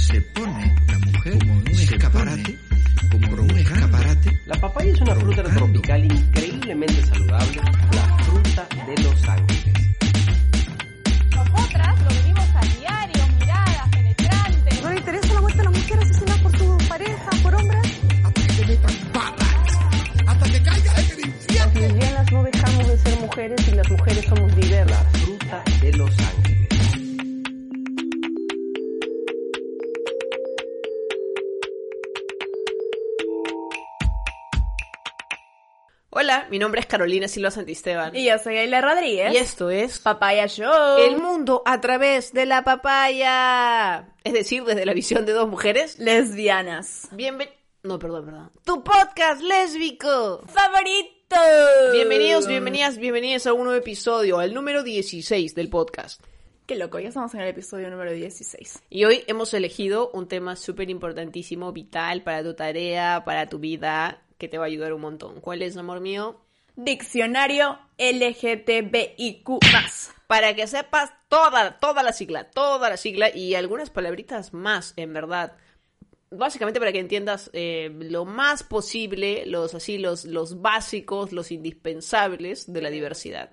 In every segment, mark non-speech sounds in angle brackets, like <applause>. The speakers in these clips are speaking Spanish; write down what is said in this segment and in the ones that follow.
se pone la mujer como un escaparate, como un escaparate. La papaya es una fruta tropical increíblemente saludable, la fruta de los ángeles. Nombre es Carolina Silva Santisteban. Y yo soy Ayla Rodríguez. Y esto es Papaya Show. El mundo a través de la papaya. Es decir, desde la visión de dos mujeres. Lesbianas. Bienven... No, perdón, perdón. Tu podcast lésbico. Favorito. Bienvenidos, bienvenidas, bienvenidas a un nuevo episodio, al número 16 del podcast. Qué loco, ya estamos en el episodio número 16. Y hoy hemos elegido un tema súper importantísimo, vital para tu tarea, para tu vida, que te va a ayudar un montón. ¿Cuál es, amor mío? Diccionario LGTBIQ+. Para que sepas toda, toda la sigla, toda la sigla y algunas palabritas más, en verdad. Básicamente para que entiendas eh, lo más posible, los así, los, los básicos, los indispensables de la diversidad.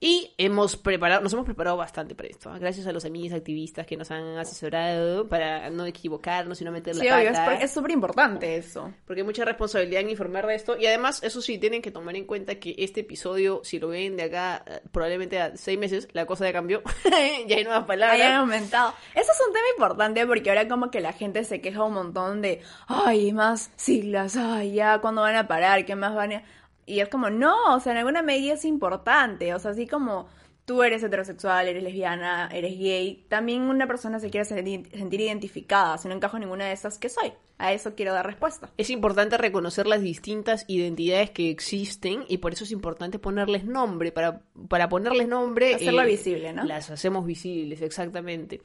Y hemos preparado, nos hemos preparado bastante para esto. ¿eh? Gracias a los amigos activistas que nos han asesorado para no equivocarnos y no meter la Sí, obvio, es pata. por- es súper importante eso. Porque hay mucha responsabilidad en informar de esto. Y además, eso sí, tienen que tomar en cuenta que este episodio, si lo ven de acá, eh, probablemente a seis meses, la cosa ya cambió. <laughs> ya hay nuevas palabras. Hayan aumentado. Eso es un tema importante porque ahora como que la gente se queja un montón de, ay, más siglas, ay, ya, ¿cuándo van a parar? ¿Qué más van a...? Y es como, no, o sea, en alguna medida es importante. O sea, así como tú eres heterosexual, eres lesbiana, eres gay, también una persona se quiere sentir, identificada. Si no encajo en ninguna de esas, ¿qué soy? A eso quiero dar respuesta. Es importante reconocer las distintas identidades que existen y por eso es importante ponerles nombre. Para, para ponerles nombre... Hacerlo visible, ¿no? Las hacemos visibles, exactamente.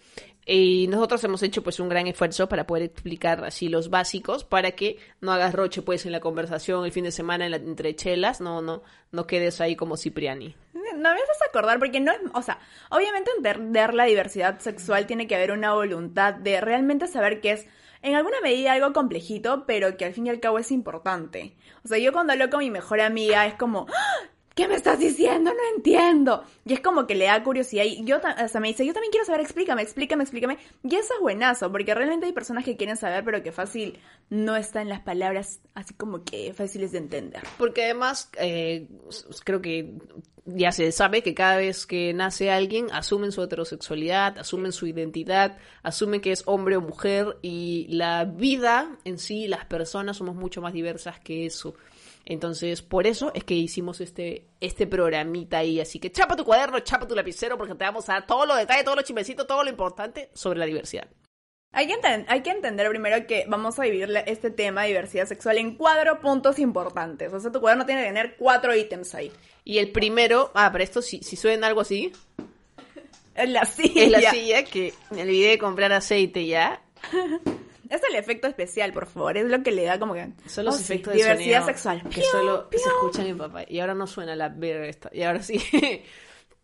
Y nosotros hemos hecho pues un gran esfuerzo para poder explicar así los básicos para que no hagas roche pues en la conversación el fin de semana en la- entre chelas, no, no, no quedes ahí como Cipriani. No me haces acordar porque no es, o sea, obviamente entender la diversidad sexual tiene que haber una voluntad de realmente saber que es en alguna medida algo complejito, pero que al fin y al cabo es importante. O sea, yo cuando hablo con mi mejor amiga es como, "¡Ah! ¿Qué me estás diciendo? No entiendo. Y es como que le da curiosidad y yo, o sea, me dice, yo también quiero saber, explícame, explícame, explícame. Y eso es buenazo, porque realmente hay personas que quieren saber, pero que fácil no está en las palabras así como que fáciles de entender. Porque además, eh, creo que ya se sabe que cada vez que nace alguien, asumen su heterosexualidad, asumen su identidad, asumen que es hombre o mujer y la vida en sí, las personas somos mucho más diversas que eso. Entonces, por eso es que hicimos este, este programita ahí. Así que chapa tu cuaderno, chapa tu lapicero, porque te vamos a dar todos los detalles, todos los chimecitos, todo lo importante sobre la diversidad. Hay que, hay que entender primero que vamos a dividir este tema de diversidad sexual en cuatro puntos importantes. O sea, tu cuaderno tiene que tener cuatro ítems ahí. Y el primero, ah, para esto, si, si suena algo así, Es la silla. es la silla que me olvidé de comprar aceite ya. <laughs> Es el efecto especial, por favor. Es lo que le da como que... Son los oh, sí, efectos de Diversidad sonido sexual. que Piu, solo piu. se escuchan en papá. Y ahora no suena la verga esta. Y ahora sí. <laughs>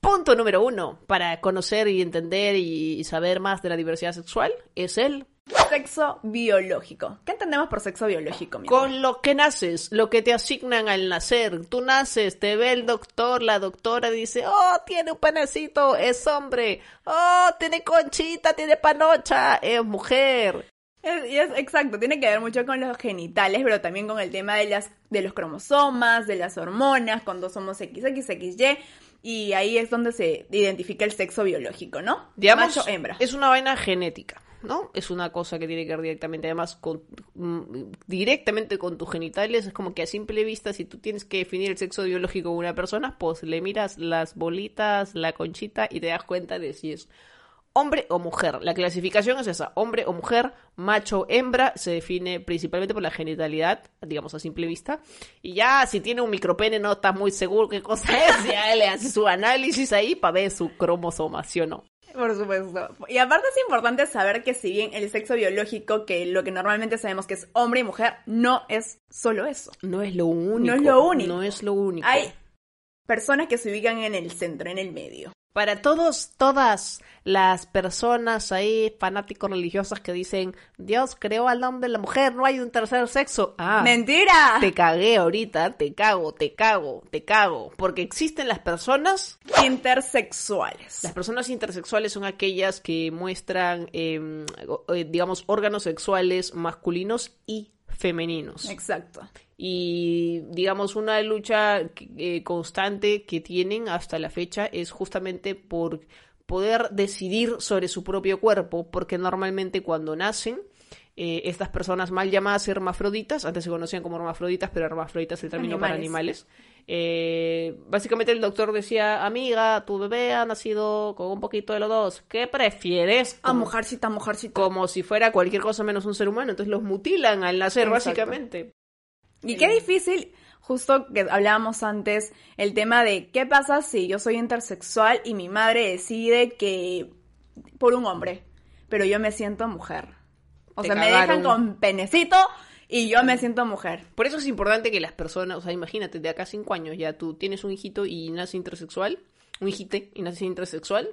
Punto número uno para conocer y entender y saber más de la diversidad sexual es el Sexo biológico. ¿Qué entendemos por sexo biológico, mi amor? con lo que naces, lo que te asignan al nacer. Tú naces, te ve el doctor, la doctora dice, oh, tiene un panecito, es hombre. Oh, tiene conchita, tiene panocha, es mujer. Es, y es- exacto, tiene que ver mucho con los genitales, pero también con el tema de, las, de los cromosomas, de las hormonas, cuando somos XXXY, y ahí es donde se identifica el sexo biológico, ¿no? digamos, Macho, hembra. es una vaina genética, ¿no? Es una cosa que tiene que ver directamente, además, con, mm, directamente con tus genitales. Es como que a simple vista, si tú tienes que definir el sexo biológico de una persona, pues le miras las bolitas, la conchita y te das cuenta de si es hombre o mujer. La clasificación es esa, hombre o mujer, macho, hembra, se define principalmente por la genitalidad, digamos a simple vista. Y ya si tiene un micropene no estás muy seguro qué cosa es, <laughs> ya le hace su análisis ahí para ver su cromosoma, ¿sí o no? Por supuesto. Y aparte es importante saber que si bien el sexo biológico, que lo que normalmente sabemos que es hombre y mujer, no es solo eso. No es lo único. No es lo único. No es lo único. Hay personas que se ubican en el centro, en el medio. Para todos, todas las personas ahí, fanáticos religiosas que dicen, Dios creó al hombre y la mujer, no hay un tercer sexo. Ah, ¡Mentira! te cagué ahorita, te cago, te cago, te cago. Porque existen las personas Intersexuales. las personas intersexuales son aquellas que muestran, eh, o- eh, digamos, órganos sexuales masculinos y femeninos. Exacto. Y, digamos, una lucha eh, constante que tienen hasta la fecha es justamente por poder decidir sobre su propio cuerpo, porque normalmente cuando nacen, eh, estas personas mal llamadas hermafroditas, antes se conocían como hermafroditas, pero hermafroditas es el término para Animales. eh, básicamente el doctor decía, amiga, tu bebé ha nacido con un poquito de los dos, ¿qué prefieres? A Como- mujercita, mujercita. Como si fuera cualquier cosa menos un ser humano, entonces los mutilan al nacer, Exacto. básicamente. Y qué difícil, justo que hablábamos antes, el tema de qué pasa si yo soy intersexual y mi madre decide que por un hombre, pero yo me siento mujer. O sea, me dejan con penecito y yo me siento mujer. Por eso es importante que las personas, o sea, imagínate, de acá a cinco años ya tú tienes un hijito y nace intersexual, un hijite y nace intersexual,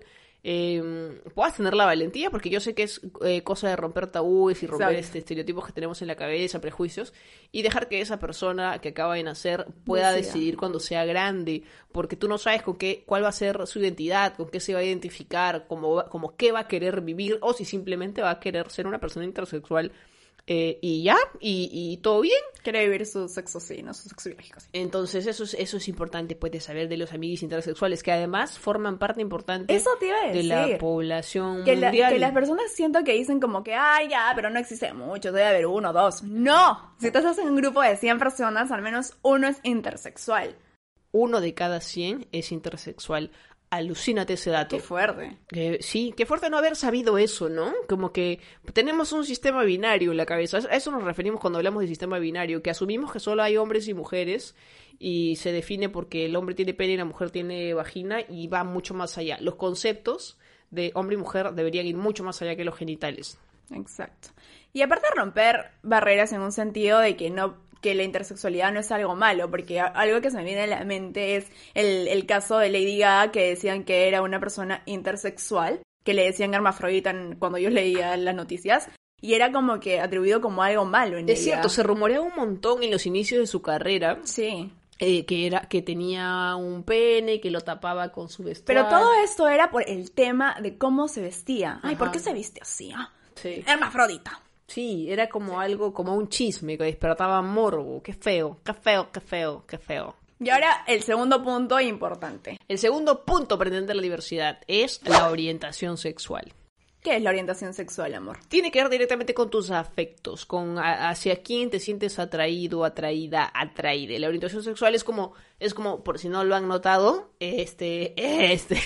eh, puedas tener la valentía, porque yo sé que es eh, cosa de romper tabúes y romper este estereotipos que tenemos en la cabeza, prejuicios, y dejar que esa persona que acaba de nacer pueda Decida. decidir cuando sea grande, porque tú no sabes con qué, cuál va a ser su identidad, con qué se va a identificar, cómo, va- como qué va a querer vivir, o si simplemente va a querer ser una persona intersexual. Eh, y ya, y, y todo bien. Quiere vivir su sexo sí, no su sexo biológico sí. Entonces eso es, eso es importante pues de saber de los amigos intersexuales que además forman parte importante Eso te iba a de la población Que, la- mundial. que las personas siento que dicen como que, ay, ya, pero no existe mucho, debe haber uno, dos. No, si tú estás en un grupo de 100 personas, al menos uno es intersexual. Uno de cada 100 es intersexual. Alucínate ese dato. Qué fuerte. Sí, qué fuerte no haber sabido eso, ¿no? Como que tenemos un sistema binario en la cabeza. A eso nos referimos cuando hablamos de sistema binario, que asumimos que solo hay hombres y mujeres y se define porque el hombre tiene pene y la mujer tiene vagina y va mucho más allá. Los conceptos de hombre y mujer deberían ir mucho más allá que los genitales. Exacto. Y aparte romper barreras en un sentido de que no que la intersexualidad no es algo malo, porque algo que se me viene a la mente es el, el caso de Lady Gaga que decían que era una persona intersexual, que le decían hermafrodita cuando yo leía las noticias, y era como que atribuido como algo malo en Es ella. cierto, se rumoreaba un montón en los inicios de su carrera Sí. eh, que era que tenía un pene que lo tapaba con su Pero vestuario. todo esto era por el tema de cómo se vestía. Ay, ¿por qué se viste así? ah? Sí. Hermafrodita. Sí, era como algo, como un chisme que despertaba morbo. Qué feo, qué feo, qué feo, qué feo. Y ahora el segundo punto importante. El segundo punto para entender la diversidad es la orientación sexual. ¿Qué es la orientación sexual, amor? Tiene que ver directamente con tus afectos, con hacia quién te sientes atraído, atraída, atraída. La orientación sexual es como, es como, por si no lo han notado, este, <laughs> este,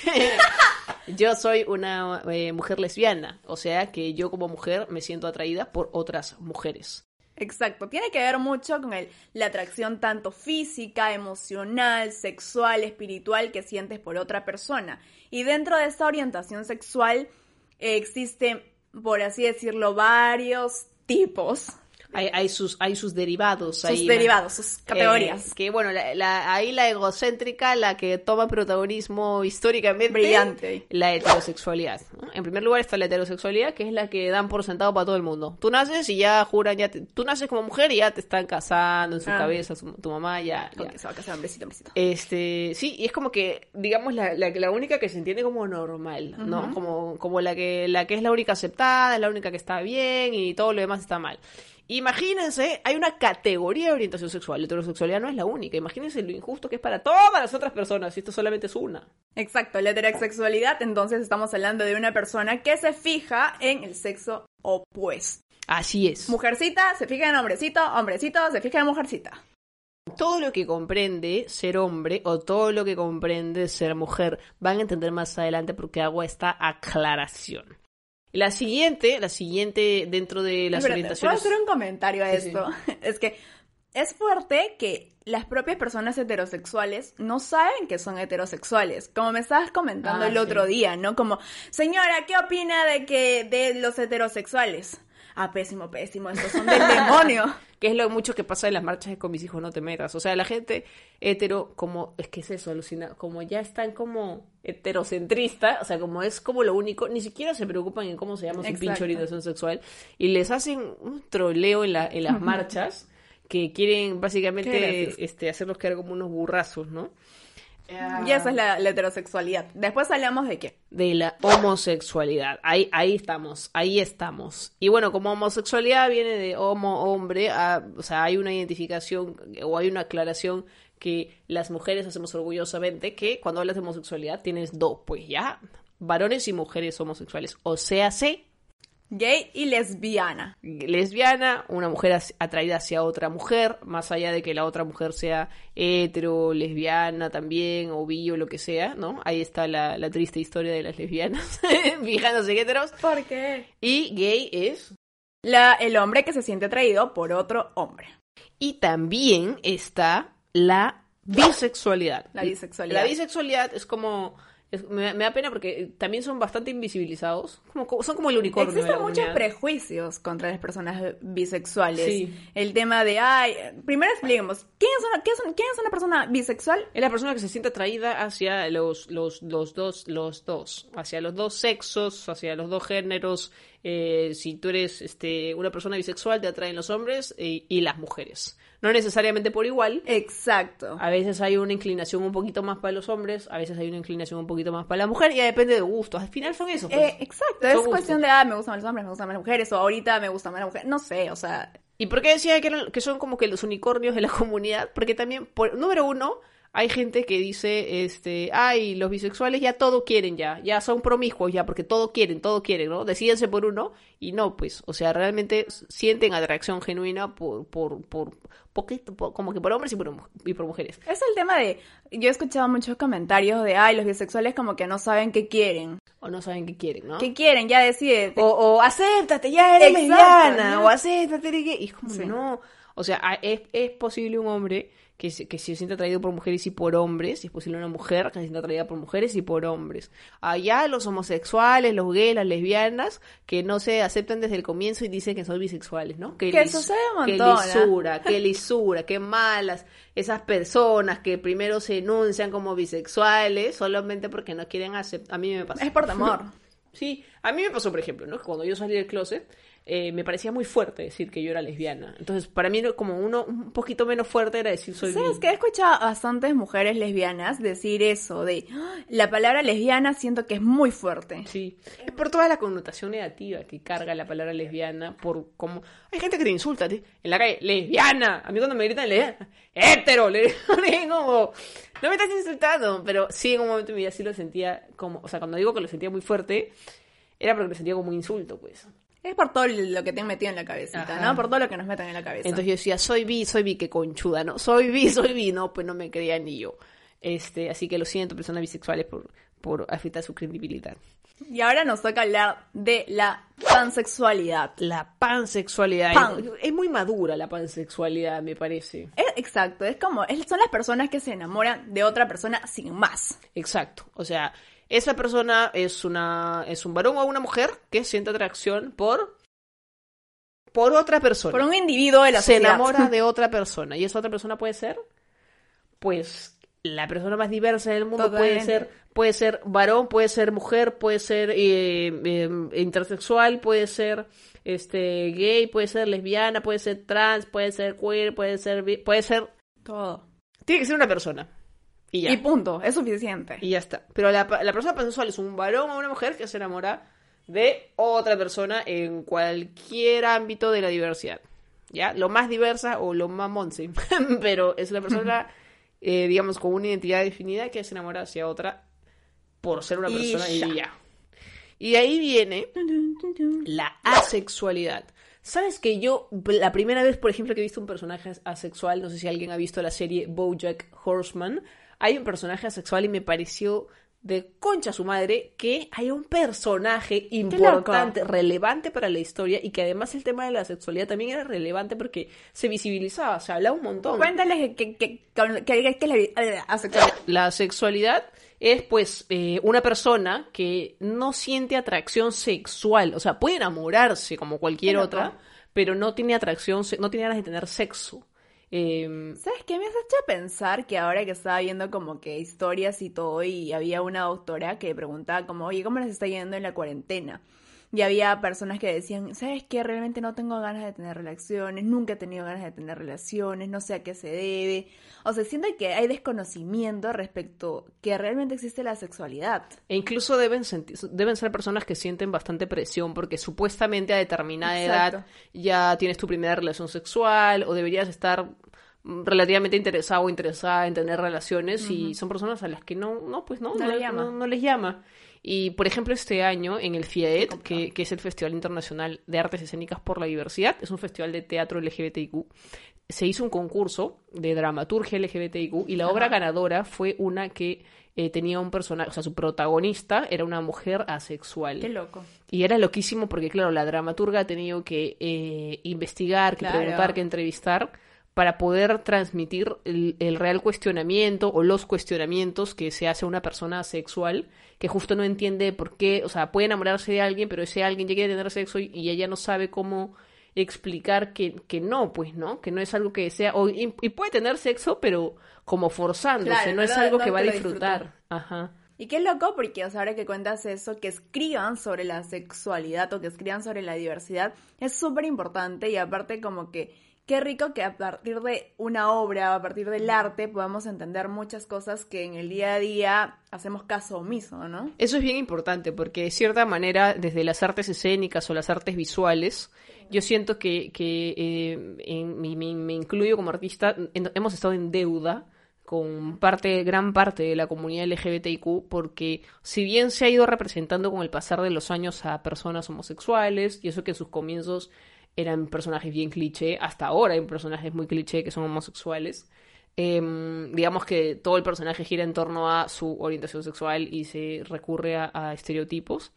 yo soy una eh, mujer lesbiana, o sea que yo como mujer me siento atraída por otras mujeres. Exacto, tiene que ver mucho con el, la atracción tanto física, emocional, sexual, espiritual que sientes por otra persona. Y dentro de esa orientación sexual eh, existen, por así decirlo, varios tipos, Hay, hay sus, hay sus derivados. sus derivados, sus categorías. Eh, que bueno, la, la- ahí la egocéntrica, la que toma protagonismo históricamente. Brillante. La heterosexualidad. ¿no? En primer lugar está la heterosexualidad, que es la que dan por sentado para todo el mundo. Tú naces y ya juran, ya te- tú naces como mujer y ya te están casando en su Ah. cabeza, su- tu mamá ya. ya. Se va a casar hombrecito, hombrecito. Este, sí, y es como que, digamos, la, la, la única que se entiende como normal, ¿no? Como, como la que, la que es la única aceptada, es la única que está bien y todo lo demás está mal. Imagínense, hay una categoría de orientación sexual. La heterosexualidad no es la única. Imagínense lo injusto que es para todas las otras personas, y esto solamente es una. Exacto, la heterosexualidad, entonces estamos hablando de una persona que se fija en el sexo opuesto. Así es. Mujercita se fija en hombrecito, hombrecito se fija en mujercita. Todo lo que comprende ser hombre o todo lo que comprende ser mujer van a entender más adelante porque hago esta aclaración. La siguiente, la siguiente dentro de las ¿Puedo orientaciones. hacer un comentario a Sí, esto? <laughs> Es que es fuerte que las propias personas heterosexuales no saben que son heterosexuales. Como me estabas comentando Ah, el otro día, ¿no? Como, señora, ¿qué opina de que de los heterosexuales? Ah, pésimo, pésimo, estos son del demonio. <laughs> Que es lo mucho que pasa en las marchas de con mis hijos no te metas. O sea, la gente hetero, como, es que es eso, alucina, como ya están como heterocentrista, o sea, como es como lo único, ni siquiera se preocupan en cómo se llama su pinche orientación sexual, y les hacen un troleo en, la, en las marchas que quieren básicamente este, hacerlos quedar como unos burrazos, ¿no? Y esa es la, la heterosexualidad. Después hablamos de qué. de la homosexualidad. Ahí, ahí estamos, ahí estamos. Y bueno, como homosexualidad viene de homo, hombre, o sea, hay una identificación o hay una aclaración que las mujeres hacemos orgullosamente que cuando hablas de homosexualidad tienes dos, pues ya, varones y mujeres homosexuales. O sea, sé Gay y lesbiana. lesbiana, una mujer atraída hacia otra mujer, más allá de que la otra mujer sea hetero, lesbiana también, o bi o lo que sea, ¿no? Ahí está la, la triste historia de las lesbianas, <laughs> fijándose en heteros. ¿Por qué? Y gay es. La, el hombre que se siente atraído por otro hombre. Y también está la bisexualidad. La bisexualidad. La bisexualidad es como. Es- me, me da pena porque también son bastante invisibilizados. Como, son como el unicornio. Existen muchos comunidad. prejuicios contra las personas bisexuales. Sí. El tema de, ay, primero expliquemos, ¿quién es una, qué es quién es una persona bisexual? Es la persona que se siente atraída hacia los, los, los dos, los dos, hacia los dos sexos, hacia los dos géneros. Eh, si tú eres este, una persona bisexual, te atraen los hombres y, y las mujeres. No necesariamente por igual. Exacto. A veces hay una inclinación un poquito más para los hombres, a veces hay una inclinación un poquito más para la mujer, y ya depende de gustos. Al final son esos. pues. Eh, exacto, Son es gustos. cuestión de, ah, me gustan los hombres, me gustan más las mujeres, o ahorita me gusta más la mujer, no sé, o sea, ¿Y por qué decía que, eran- que son como que los unicornios de la <laughs> comunidad? Porque también, por, número uno, hay gente que dice, este, ay, los bisexuales ya todo quieren ya, ya son promiscuos ya, porque todo quieren, todo quieren, ¿no? Decídense por uno y no, pues, o sea, realmente sienten atracción genuina por, por, por, poquito, por- como que por hombres y por, y por mujeres. es el tema de, yo he escuchado muchos comentarios de, ay, los bisexuales como que no saben qué quieren, O no saben qué quieren, ¿no? qué quieren, ya decide, O, o acéptate, ya eres Exacto, lesbiana, ¿no? o acéptate. Y es como, Sí. no. O sea, es, es posible un hombre que se, que se siente atraído por mujeres y por hombres, y es posible una mujer que se siente atraída por mujeres y por hombres. Allá los homosexuales, los gays, las lesbianas, que no se aceptan desde el comienzo y dicen que son bisexuales, ¿no? Que lis- sucede un Que montón, ¿ah? lisura, que lisura, que malas. Esas personas que primero se enuncian como bisexuales solamente porque no quieren aceptar. A mí me pasa. es por temor. <laughs> Sí, a mí me pasó, por ejemplo, ¿no? Que Cuando yo salí del closet, eh, me parecía muy fuerte decir que yo era lesbiana. Entonces, para mí, como uno un poquito menos fuerte era decir soy ¿Sabes que He escuchado a bastantes mujeres lesbianas decir eso, de, "Ah, la palabra lesbiana siento que es muy fuerte. Sí, es por toda la connotación negativa que carga la palabra lesbiana, por como... Hay gente que te insulta ¿sí? en la calle, lesbiana. A mí cuando me gritan lesbiana, hetero, <laughs> le digo como... No me estás insultando, pero sí, en un momento de mi vida sí lo sentía como... O sea, cuando digo que lo sentía muy fuerte, era porque lo sentía como un insulto, pues. Es por todo lo que te han metido en la cabecita, Ajá. ¿no? Por todo lo que nos meten en la cabeza. Entonces yo decía, soy bi, soy bi, qué conchuda, ¿no? Soy bi, <laughs> soy bi, no, pues no me creía ni yo. Este, así que lo siento, personas bisexuales, por, por afectar su credibilidad. Y ahora nos toca hablar de la pansexualidad. La pansexualidad. Pan. Es muy madura la pansexualidad, me parece. Es, exacto, es como, es- son las personas que se enamoran de otra persona sin más. Exacto. O sea, esa persona es una, es un varón o una mujer que siente atracción por, por otra persona. Por un individuo de la se sociedad. enamora de <laughs> otra persona. Y esa otra persona puede ser, pues, la persona más diversa del mundo. Puede ser, puede ser varón, puede ser mujer, puede ser eh, eh, intersexual, puede ser este gay, puede ser lesbiana, puede ser trans, puede ser queer, puede ser puede ser Todo. tiene que ser una persona. Y ya. Y punto, es suficiente. Y ya está. Pero la, la persona pansexual es un varón o una mujer que se enamora de otra persona en cualquier ámbito de la diversidad. ¿Ya? Lo más diversa o lo más monse. <laughs> Pero es una persona, <laughs> eh, digamos, con una identidad definida que se enamora hacia otra por ser una Y persona ya. y ya. Y de ahí viene la asexualidad. ¿Sabes que yo, la primera vez, por ejemplo, que he visto un personaje asexual, no sé si alguien ha visto la serie Bojack Horseman, hay un personaje asexual y me pareció de concha su madre que hay un personaje importante, relevante para la historia y que además el tema de la sexualidad también era relevante porque se visibilizaba, se hablaba un montón. Cuéntales que, que, que, la eh, asexualidad. La sexualidad es pues eh, una persona que no siente atracción sexual, o sea, puede enamorarse como cualquier otra, pero no tiene atracción, no tiene ganas de tener sexo. Eh, ¿Sabes qué? Me has hecho pensar que ahora que estaba viendo como que historias y todo y había una doctora que preguntaba como, oye, ¿cómo les está yendo en la cuarentena? Y había personas que decían, ¿sabes qué? Realmente no tengo ganas de tener relaciones, nunca he tenido ganas de tener relaciones, no sé a qué se debe. O sea, siento que hay desconocimiento respecto que realmente existe la sexualidad. E incluso deben, deben ser personas que sienten bastante presión porque supuestamente a determinada Exacto. edad ya tienes tu primera relación sexual o deberías estar relativamente interesado o interesada en tener relaciones y son personas a las que no, no pues no, No no- no les llama. Y por ejemplo este año en el FIAET, que, que es el Festival Internacional de Artes Escénicas por la Diversidad, es un festival de teatro LGBTIQ, se hizo un concurso de dramaturgia LGBTIQ y la obra ganadora fue una que eh, tenía un personaje, o sea, su protagonista era una mujer asexual. Qué loco. Y era loquísimo porque, claro, la dramaturga ha tenido que eh, investigar, que Claro. preguntar, que entrevistar para poder transmitir el, el real cuestionamiento o los cuestionamientos que se hace a una persona sexual que justo no entiende por qué, o sea, puede enamorarse de alguien, pero ese alguien ya quiere tener sexo y, y ella no sabe cómo explicar que, que no, pues, ¿no? Que no es algo que sea, o, y, y puede tener sexo, pero como forzándose, Claro, no es algo que va a disfrutar. disfruta. Ajá. Y qué loco porque, o sea, ahora que cuentas eso, que escriban sobre la sexualidad o que escriban sobre la diversidad, es súper importante y aparte como que qué rico que a partir de una obra, a partir del arte, podamos entender muchas cosas que en el día a día hacemos caso omiso, ¿no? Eso es bien importante porque de cierta manera desde las artes escénicas o las artes visuales yo siento que, que eh, en- me, me- incluyo como artista en- hemos estado en deuda con parte gran parte de la comunidad LGBTIQ porque si bien se ha ido representando con el pasar de los años a personas homosexuales y eso que en sus comienzos eran personajes bien cliché hasta ahora hay personajes muy cliché que son homosexuales Em, digamos que todo el personaje gira en torno a su orientación sexual y se recurre a, a estereotipos.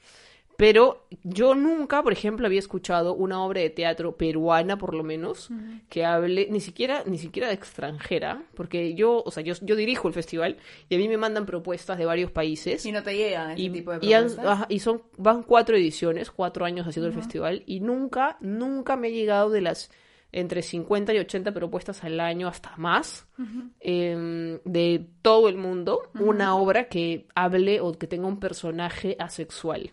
Pero yo nunca, por ejemplo, había escuchado una obra de teatro peruana, por lo menos, que hable ni siquiera, ni siquiera de extranjera, porque yo, o sea, yo, yo dirijo el festival y a mí me mandan propuestas de varios países. Y no te llegan ese y, tipo de y han- propuestas. ajá, y son van cuatro ediciones, cuatro años haciendo el festival y nunca, nunca me he llegado de las entre 50 y 80 propuestas al año hasta más em, de todo el mundo una obra que hable o que tenga un personaje asexual.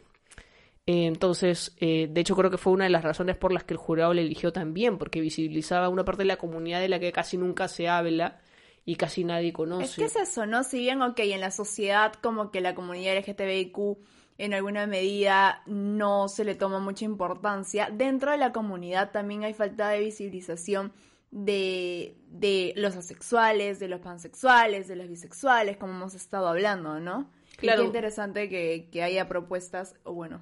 Eh, Entonces, eh, de hecho creo que fue una de las razones por las que el jurado le eligió también, porque visibilizaba una parte de la comunidad de la que casi nunca se habla y casi nadie conoce. Es que es eso, ¿no? Si bien, ok, en la sociedad como que la comunidad LGTBIQ en alguna medida no se le toma mucha importancia, dentro de la comunidad también hay falta de visibilización de, de los asexuales, de los pansexuales, de los bisexuales, como hemos estado hablando, ¿no? Y Claro. qué interesante que, que haya propuestas, o bueno.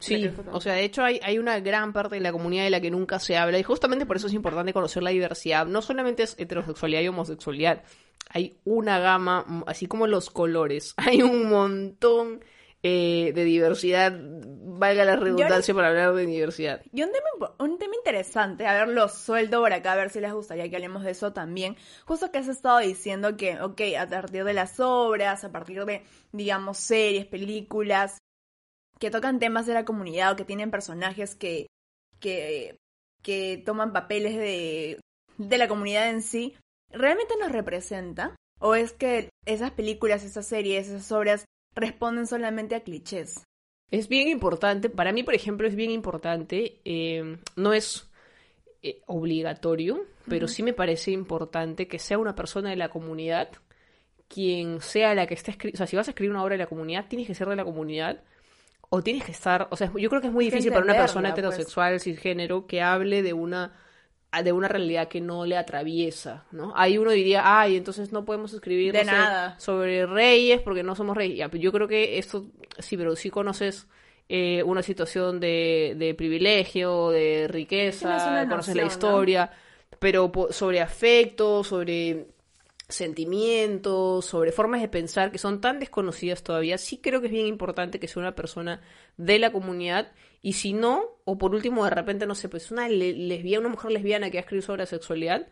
Sí, o sea, de hecho hay, hay una gran parte de la comunidad de la que nunca se habla y justamente por eso es importante conocer la diversidad. No solamente es heterosexualidad y homosexualidad, hay una gama, así como los colores, <laughs> hay un montón eh, de diversidad, valga la redundancia para hablar de diversidad. Y un tema, un tema interesante, a ver, los sueldo por acá, a ver si les gustaría que hablemos de eso también. Justo que has estado diciendo que, ok, a partir de las obras, a partir de, digamos, series, películas, que tocan temas de la comunidad o que tienen personajes que, que, que toman papeles de, de la comunidad en sí, ¿realmente nos representa? ¿O es que esas películas, esas series, esas obras responden solamente a clichés? Es bien importante, para mí, por ejemplo, es bien importante, eh, no es eh, obligatorio, pero sí me parece importante que sea una persona de la comunidad quien sea la que esté escribiendo, o sea, si vas a escribir una obra de la comunidad, tienes que ser de la comunidad o tienes que estar, o sea, yo creo que es muy difícil para una persona pues. heterosexual, cisgénero, que hable de una de una realidad que no le atraviesa, ¿no? Ahí uno diría, ay, entonces no podemos escribir De no sé, nada. sobre reyes porque no somos reyes. Ya, pero yo creo que esto, sí, pero sí conoces eh, una situación de, de privilegio, de riqueza, conoces la noción, ¿no? historia, pero sobre afecto, sobre sentimientos, sobre formas de pensar que son tan desconocidas todavía, sí creo que es bien importante que sea una persona de la comunidad y si no, o por último de repente, no sé, pues una le- lesbiana, una mujer lesbiana que ha escrito sobre la sexualidad,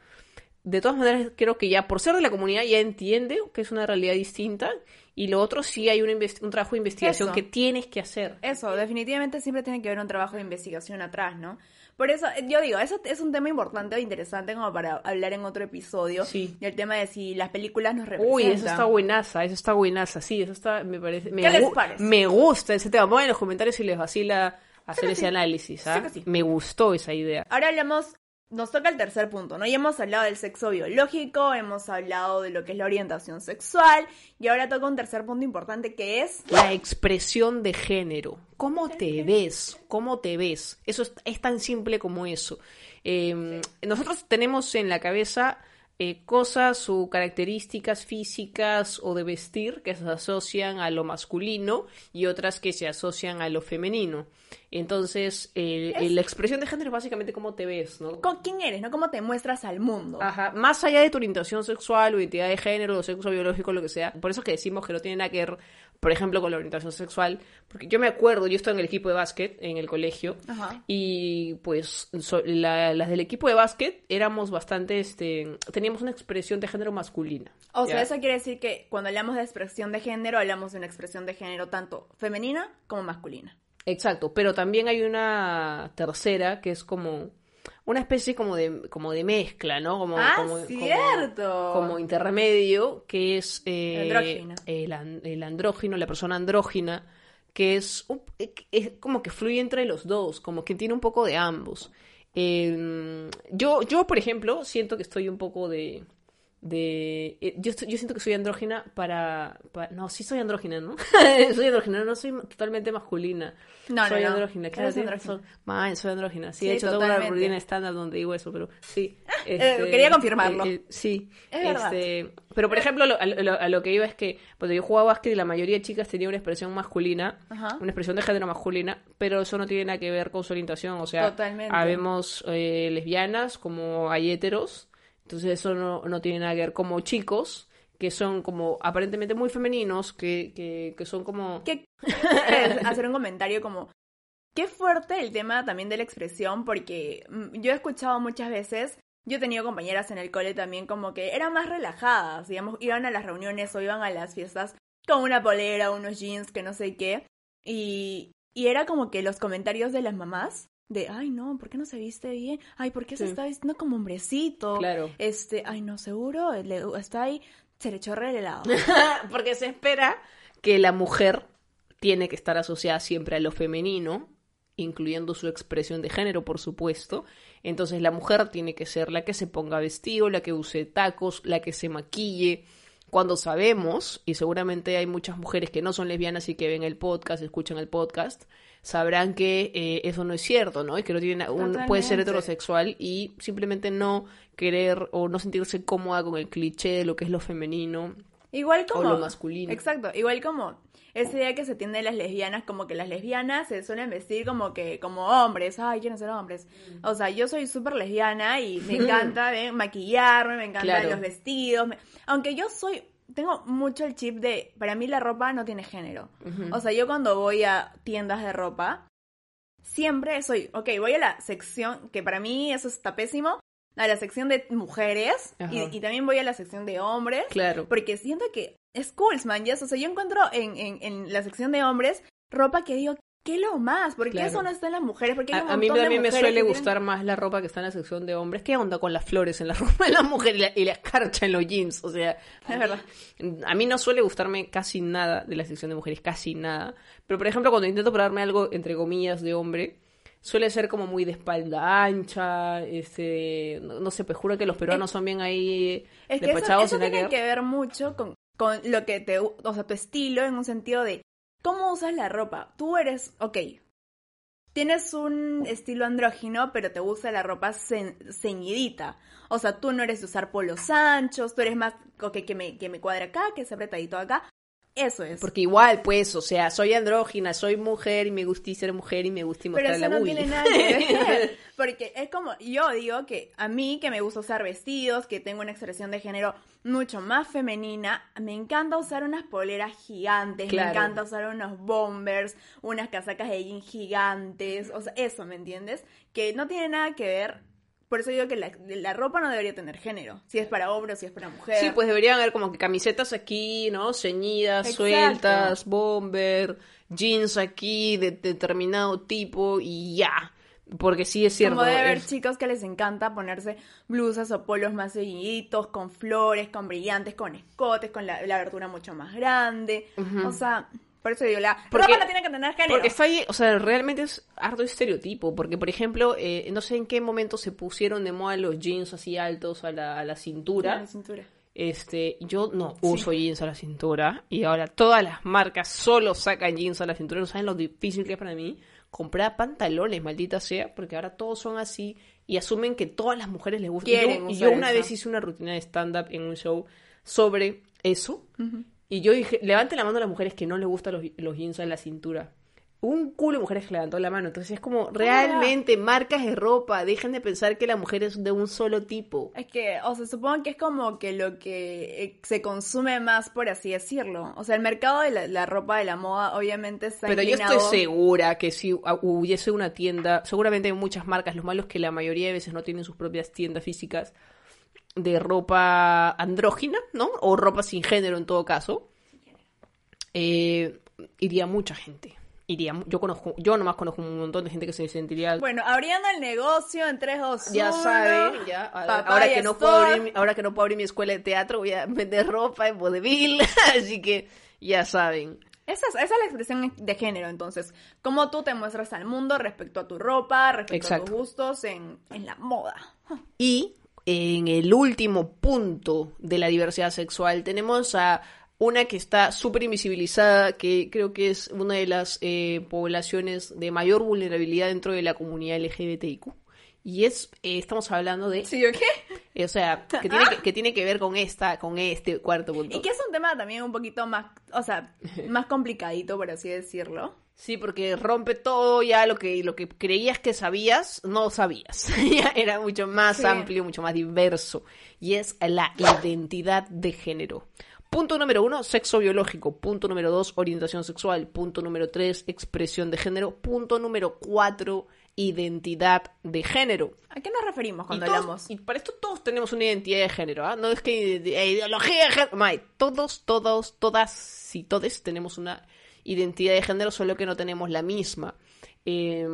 de todas maneras creo que ya por ser de la comunidad ya entiende que es una realidad distinta Y lo otro sí hay un, un trabajo de investigación Eso. que tienes que hacer. Eso, definitivamente siempre tiene que haber un trabajo de investigación atrás, ¿no? Por eso, eh, yo digo, eso es un tema importante o interesante como para hablar en otro episodio. Sí. El tema de si las películas nos representan. Uy, eso está buenaza, eso está buenaza, sí, eso está, me parece, me, ¿Qué les parece? me gusta ese tema. Pongan en los comentarios si les vacila hacer que ese sí. análisis, ¿ah? Sí sí. Me gustó esa idea. Ahora hablamos, nos toca el tercer punto, ¿no? Ya hemos hablado del sexo biológico, hemos hablado de lo que es la orientación sexual, y ahora toca un tercer punto importante que es... La expresión de género. ¿Cómo te ves? ¿Cómo te ves? Eso es, es tan simple como eso. Eh, nosotros tenemos en la cabeza eh, cosas o características físicas o de vestir que se asocian a lo masculino y otras que se asocian a lo femenino. Entonces, eh, la expresión de género es básicamente cómo te ves, ¿no? ¿Con quién eres, no? ¿Cómo te muestras al mundo? Ajá, más allá de tu orientación sexual o identidad de género o sexo biológico, lo que sea. Por eso es que decimos que no tiene nada que ver, por ejemplo, con la orientación sexual. Porque yo me acuerdo, yo estoy en el equipo de básquet en el colegio. Ajá. Y pues so- la- las del equipo de básquet éramos bastante, este, teníamos una expresión de género masculina. O sea, eso quiere decir que cuando hablamos de expresión de género, hablamos de una expresión de género tanto femenina como masculina. Exacto, pero también hay una tercera que es como una especie como de como de mezcla, ¿no? Como, Ah, como, como- cierto. Como, intermedio, que es eh, el, el andrógino, la persona andrógina, que es, un- es como que fluye entre los dos, como que tiene un poco de ambos. Eh, yo, yo, por ejemplo, siento que estoy un poco de... de eh, yo, yo siento que soy andrógina para, para- No, sí soy andrógina, ¿no? <laughs> soy andrógina, no soy totalmente masculina. No, soy no. andrógina, claro. Tienes andrógina. Man, soy andrógina. Sí, Sí, de hecho, tengo una totalmente. rutina estándar donde digo eso, pero sí. <laughs> Eh, quería confirmarlo. eh, eh, sí. Es verdad. Este, pero, por ejemplo, lo- a, lo, a lo que iba es que cuando yo jugaba básquet y la mayoría de chicas tenía una expresión masculina, Ajá. una expresión de género masculina, pero eso no tiene nada que ver con su orientación. O sea, Totalmente. habemos eh, lesbianas como hay heteros, entonces eso no, no tiene nada que ver. Como chicos que son como aparentemente muy femeninos, que, que, que son como... ¿Qué <laughs> hacer un comentario como qué fuerte el tema también de la expresión porque mm, yo he escuchado muchas veces yo he tenido compañeras en el cole también como que eran más relajadas, digamos, iban a las reuniones o iban a las fiestas con una polera, unos jeans, que no sé qué, y, y era como que los comentarios de las mamás de, ay no, ¿por qué no se viste bien? Ay, ¿por qué se está vistiendo como hombrecito? Claro. Este, ay no, seguro, le- está ahí, se le chorrea el helado. <laughs> Porque se espera que la mujer tiene que estar asociada siempre a lo femenino, incluyendo su expresión de género, por supuesto. Entonces la mujer tiene que ser la que se ponga vestido, la que use tacos, la que se maquille. Cuando sabemos, y seguramente hay muchas mujeres que no son lesbianas y que ven el podcast, escuchan el podcast, sabrán que eh, eso no es cierto, ¿no? Y que no tiene un, puede ser heterosexual y simplemente no querer o no sentirse cómoda con el cliché de lo que es lo femenino Igual como... lo masculino. Exacto, igual como esa idea que se tiene de las lesbianas, como que las lesbianas se suelen vestir como que como hombres, ay, quieren ser hombres. O sea, yo soy súper lesbiana y me <laughs> encanta ¿eh? maquillarme, me encantan Claro. los vestidos. me- Aunque yo soy, tengo mucho el chip de, para mí la ropa no tiene género. O sea, yo cuando voy a tiendas de ropa, siempre soy, ok, voy a la sección, que para mí eso está pésimo, a la sección de mujeres y, y también voy a la sección de hombres. Claro. Porque siento que es cool, man. O sea, yo encuentro en, en, en la sección de hombres ropa que digo, ¿qué lo más? ¿Por qué Claro. eso no está en las mujeres? Porque hay un A, a mí también me mujeres suele gustar más la ropa que está en la sección de hombres. ¿Qué onda con las flores en la <laughs> ropa de la mujer y la, y la escarcha en los jeans? O sea, <laughs> Es verdad. a mí no suele gustarme casi nada de la sección de mujeres, casi nada. Pero, por ejemplo, cuando intento probarme algo, entre comillas, de hombre, suele ser como muy de espalda ancha, este, no, no sé, pues juro que los peruanos son bien ahí Es que eso, despachados eso nada tiene que ver mucho con, con lo que te... O sea, tu estilo en un sentido de cómo usas la ropa. Tú eres, ok, tienes un estilo andrógino, pero te gusta la ropa ceñidita. O sea, tú no eres de usar polos anchos, tú eres más, ok, que me, que me cuadra acá, que se apretadito acá. Eso es. Porque igual, pues, o sea, soy andrógina, soy mujer y me gusta ser mujer y me gusta Pero mostrar eso la no tiene nada que ver. <laughs> Porque es como, yo digo que a mí que me gusta usar vestidos, que tengo una expresión de género mucho más femenina, me encanta usar unas poleras gigantes, Claro. me encanta usar unos bombers, unas casacas de jean gigantes, o sea, eso, ¿me entiendes? Que no tiene nada que ver por eso digo que la, la ropa no debería tener género. Si es para hombre o si es para mujer. Sí, pues deberían haber como que camisetas aquí, ¿no? Ceñidas, Exacto. sueltas, bomber, jeans aquí de determinado tipo y ya. Porque sí es cierto. Como debe haber es- chicos que les encanta ponerse blusas o polos más seguiditos, con flores, con brillantes, con escotes, con la, la abertura mucho más grande. O sea, por eso digo, la Porque- ropa no tiene que tener género. Porque está ahí, o sea, realmente es harto estereotipo. Porque, por ejemplo, eh, no sé en qué momento se pusieron de moda los jeans así altos a la, a la cintura. La cintura. Este, yo no uso jeans a la cintura y ahora todas las marcas solo sacan jeans a la cintura. No saben lo difícil que es para mí comprar pantalones, maldita sea, porque ahora todos son así y asumen que todas las mujeres les gusta. Y Quieren yo, yo una eso. vez hice una rutina de stand-up en un show sobre eso y yo dije, levanten la mano a las mujeres que no les gustan los, los jeans a la cintura. Un culo de mujeres que levantó la mano. Entonces es como, realmente, marcas de ropa, dejen de pensar que la mujer es de un solo tipo. Es que, o sea, supongo que es como que lo que eh, se consume más, por así decirlo. O sea, el mercado de la, la ropa, de la moda, obviamente está Pero yo estoy segura que si hu- hubiese una tienda, seguramente hay muchas marcas, lo malo es que la mayoría de veces no tienen sus propias tiendas físicas de ropa andrógina, ¿no? O ropa sin género en todo caso. Eh, iría mucha gente. Iría, yo conozco, yo nomás conozco un montón de gente que se sentiría Bueno, abriendo el negocio en 3, 2, 1. ya saben, ya, ahora que no puedo abrir, mi- ahora que no puedo abrir mi escuela de teatro, voy a vender ropa en vodevil, <laughs> así que ya saben. Esa es, esa es la expresión de género, entonces. Cómo tú te muestras al mundo respecto a tu ropa, respecto a tus gustos en, en la moda. Y en el último punto de la diversidad sexual tenemos a una que está súper invisibilizada, que creo que es una de las eh, poblaciones de mayor vulnerabilidad dentro de la comunidad LGBTIQ. Y es, eh, estamos hablando de, ¿Sí o qué? <laughs> o sea, que tiene <laughs> que, que tiene que ver con esta, con este cuarto punto. Y que es un tema también un poquito más, o sea, más complicadito, por así decirlo. Sí, porque rompe todo ya lo que, lo que creías que sabías, no sabías. <laughs> era mucho más Sí. amplio, mucho más diverso. Y es la identidad de género. Punto número uno, sexo biológico. Punto número dos, orientación sexual. Punto número tres, expresión de género. Punto número cuatro, identidad de género. ¿A qué nos referimos cuando y, todos- hablamos? y para esto todos tenemos una identidad de género, ¿ah? No es que ideología de género. May, todos, todos, todas y todes tenemos una identidad de género, solo que no tenemos la misma. Eh,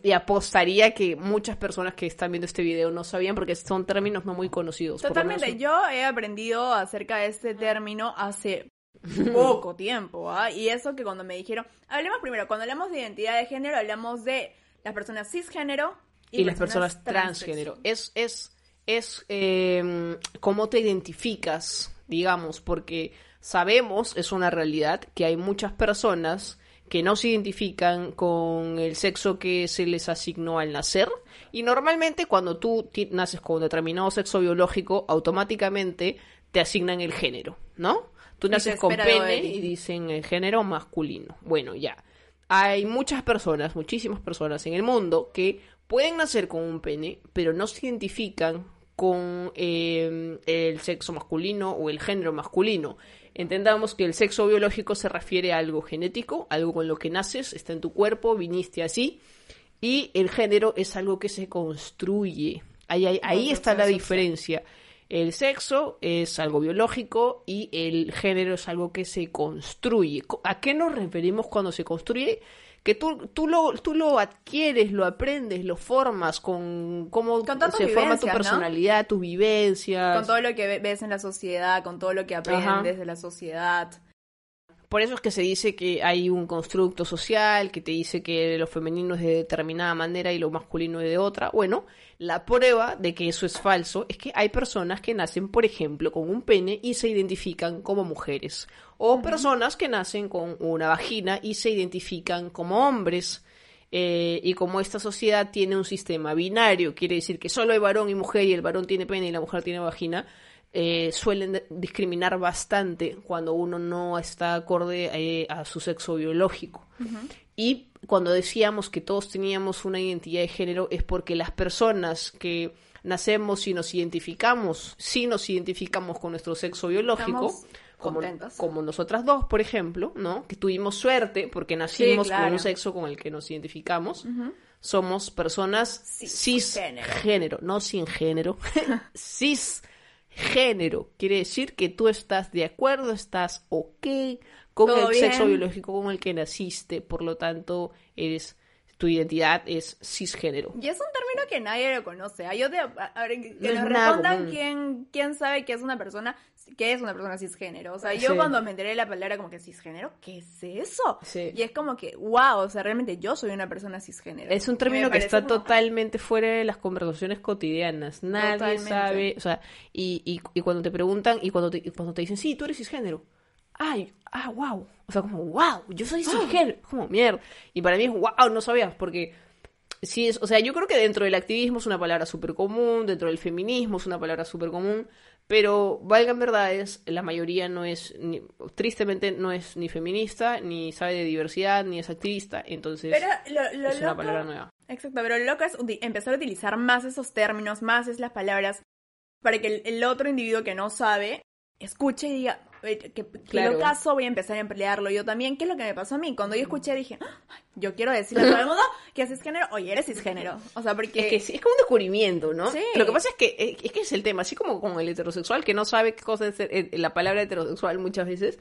y apostaría que muchas personas que están viendo este video no sabían porque son términos no muy conocidos. Totalmente, menos- yo he aprendido acerca de este término hace <laughs> poco tiempo, ¿ah? Y eso que cuando me dijeron, hablemos primero, cuando hablamos de identidad de género, hablamos de las personas cisgénero y, las personas transgénero. Es, es, es eh, cómo te identificas, digamos, porque sabemos, es una realidad, que hay muchas personas que no se identifican con el sexo que se les asignó al nacer. Y normalmente cuando tú naces con determinado sexo biológico, automáticamente te asignan el género, ¿no? Tú naces con pene y dicen el género masculino. Bueno, ya. Hay muchas personas, muchísimas personas en el mundo que pueden nacer con un pene, pero no se identifican con eh, el sexo masculino o el género masculino. Entendamos que el sexo biológico se refiere a algo genético, algo con lo que naces, está en tu cuerpo, viniste así, y el género es algo que se construye. Ahí, ahí, ahí está la diferencia. El sexo es algo biológico y el género es algo que se construye. Co- ¿A qué nos referimos cuando se construye? Que tú, tú, lo, tú lo adquieres, lo aprendes, lo formas con cómo Con se forma tu personalidad, tus vivencias. Con todo lo que ve- ves en la sociedad, con todo lo que aprendes Ajá. de la sociedad. Por eso es que se dice que hay un constructo social que te dice que lo femenino es de determinada manera y lo masculino es de otra. Bueno, la prueba de que eso es falso es que hay personas que nacen, por ejemplo, con un pene y se identifican como mujeres. O personas que nacen con una vagina y se identifican como hombres. Eh, y como esta sociedad tiene un sistema binario, quiere decir que solo hay varón y mujer y el varón tiene pene y la mujer tiene vagina, eh, suelen discriminar bastante cuando uno no está acorde eh, a su sexo biológico. Y cuando decíamos que todos teníamos una identidad de género es porque las personas que nacemos y nos identificamos, si nos identificamos con nuestro sexo biológico, como, nosotras dos, por ejemplo, ¿no? Que tuvimos suerte porque nacimos con claro. un sexo con el que nos identificamos. Somos personas Cisgénero. cisgénero, no sin género. <laughs> Cisgénero. Quiere decir que tú estás de acuerdo, estás ok con el sexo bien. biológico con el que naciste, por lo tanto, eres tu identidad es cisgénero. Y es un término que nadie lo conoce. Ah, Yo te, a ver, que No nos respondan quién, quién sabe que es una persona, que es una persona cisgénero. O sea, yo Sí. cuando me enteré de la palabra como que cisgénero, ¿qué es eso? Sí. Y es como que, wow, o sea, realmente yo soy una persona cisgénero. Es un término que está como- totalmente fuera de las conversaciones cotidianas. Nadie Totalmente. sabe, o sea, y, y, y cuando te preguntan y cuando te, y cuando te dicen, sí, tú eres cisgénero. Ay, ah, wow. O sea, como, wow, yo soy cisgénero. Como, mierda. Y para mí es, wow, no sabías, porque sí es, o sea, yo creo que dentro del activismo es una palabra súper común, dentro del feminismo es una palabra súper común, pero valgan verdades, la mayoría no es, ni- tristemente no es ni feminista, ni sabe de diversidad, ni es activista, entonces Pero lo, lo es una palabra nueva. Exacto, pero lo loco es empezar a utilizar más esos términos, más es las palabras, para que el, el otro individuo que no sabe escuche y diga, "Oye, que, que Claro. lo caso, voy a empezar a emplearlo yo también. ¿Qué es lo que me pasó a mí? Cuando yo escuché dije, "Ah, yo quiero decirle a todo el mundo que es cisgénero, oye, eres cisgénero. O sea, porque... Es que sí, es como un descubrimiento, ¿no? Sí. Lo que pasa es que eh, es que es el tema, así como con el heterosexual, que no sabe qué cosa es eh, la palabra heterosexual muchas veces,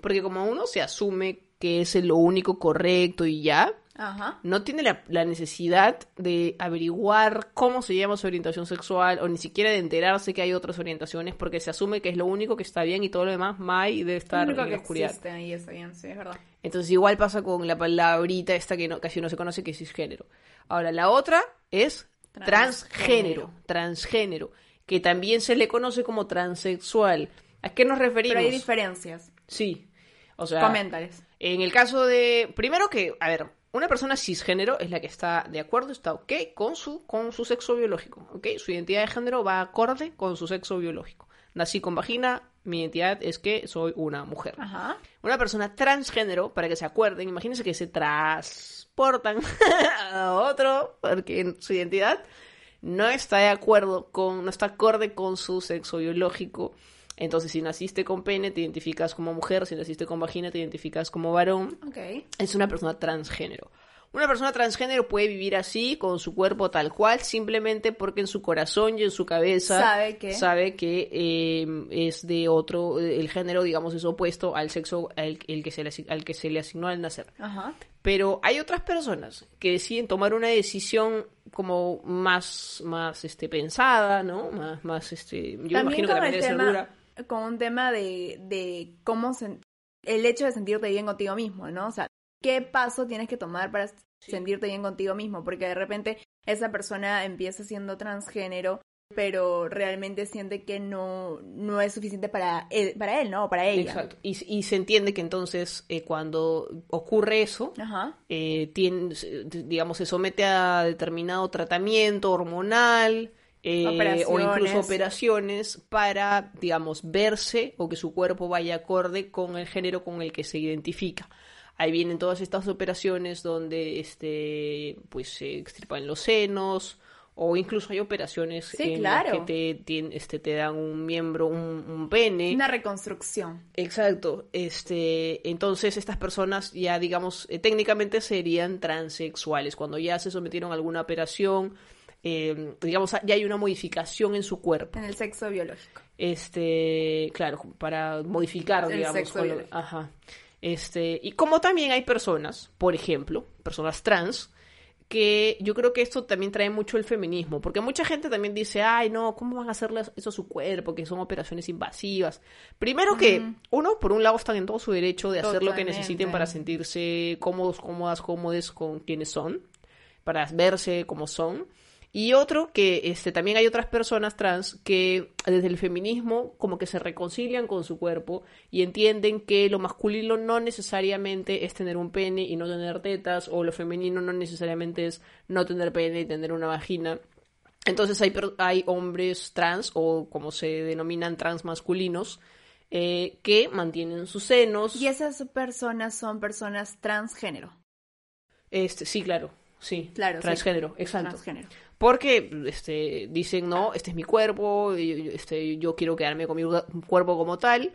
porque como uno se asume que es lo único correcto y ya, Ajá. no tiene la, la necesidad de averiguar cómo se llama su orientación sexual o ni siquiera de enterarse que hay otras orientaciones porque se asume que es lo único que está bien y todo lo demás may debe estar Lo único en que la oscuridad. existe está bien, sí, es verdad. Entonces igual pasa con la palabrita esta que no, casi no se conoce que es cisgénero. Ahora, la otra es transgénero, Transgénero. transgénero, que también se le conoce como transexual. ¿A qué nos referimos? Pero hay diferencias. Sí. O sea, Coméntales. en el caso de. Primero que, a ver, una persona cisgénero es la que está de acuerdo, está ok con su, con su sexo biológico. ¿ok? Su identidad de género va acorde con su sexo biológico. Nací con vagina, mi identidad es que soy una mujer. Ajá. Una persona transgénero, para que se acuerden, imagínense que se transportan <laughs> a otro, porque su identidad no está de acuerdo con, no está acorde con su sexo biológico. Entonces, si naciste con pene, te identificas como mujer, si naciste con vagina, te identificas como varón. Ok. Es una persona transgénero. Una persona transgénero puede vivir así, con su cuerpo tal cual, simplemente porque en su corazón y en su cabeza Sabe que- sabe que eh, es de otro, el género, digamos, es opuesto al sexo al, el que se le, al que se le asignó al nacer. Ajá. Pero hay otras personas que deciden tomar una decisión como más, más este, pensada, ¿no? Más, más este, yo me imagino que también debe ser dura. Con un tema de, de cómo sen- el hecho de sentirte bien contigo mismo, ¿no? O sea, ¿qué paso tienes que tomar para sentirte bien contigo mismo? Porque de repente esa persona empieza siendo transgénero, pero realmente siente que no, no es suficiente para él, para él, ¿no? O para ella. Exacto. Y, y se entiende que entonces eh, cuando ocurre eso, Ajá. eh, tiene, se- digamos, se somete a determinado tratamiento hormonal eh, o incluso Operaciones. para, digamos, verse o que su cuerpo vaya acorde con el género con el que se identifica. Ahí vienen todas estas operaciones donde este, pues se extirpan los senos o incluso hay operaciones Sí, en las que te, tien- este, te dan un miembro, un, un pene. Una reconstrucción. Exacto, este, entonces estas personas ya digamos eh, técnicamente serían transexuales cuando ya se sometieron a alguna operación, eh, digamos ya hay una modificación en su cuerpo, En el sexo biológico. este, claro, para modificar El digamos, sexo lo- ajá, este, y como también hay personas, por ejemplo, personas trans que yo creo que esto también trae mucho el feminismo, porque mucha gente también dice, ay, no, ¿cómo van a hacerle eso a su cuerpo? Que son operaciones invasivas. Primero que, uno, por un lado, están en todo su derecho de hacer lo que necesiten para sentirse cómodos, cómodas, cómodes con quienes son, para verse como son. Y otro, que este, también hay otras personas trans que desde el feminismo como que se reconcilian con su cuerpo y entienden que lo masculino no necesariamente es tener un pene y no tener tetas, o lo femenino no necesariamente es no tener pene y tener una vagina. Entonces hay, hay hombres trans, o como se denominan trans masculinos, eh, que mantienen sus senos. Y esas personas son personas transgénero. Este, sí, claro, sí. Claro, sí. Transgénero, exacto. Transgénero. Porque este, dicen, no, este es mi cuerpo, este, yo quiero quedarme con mi cuerpo como tal,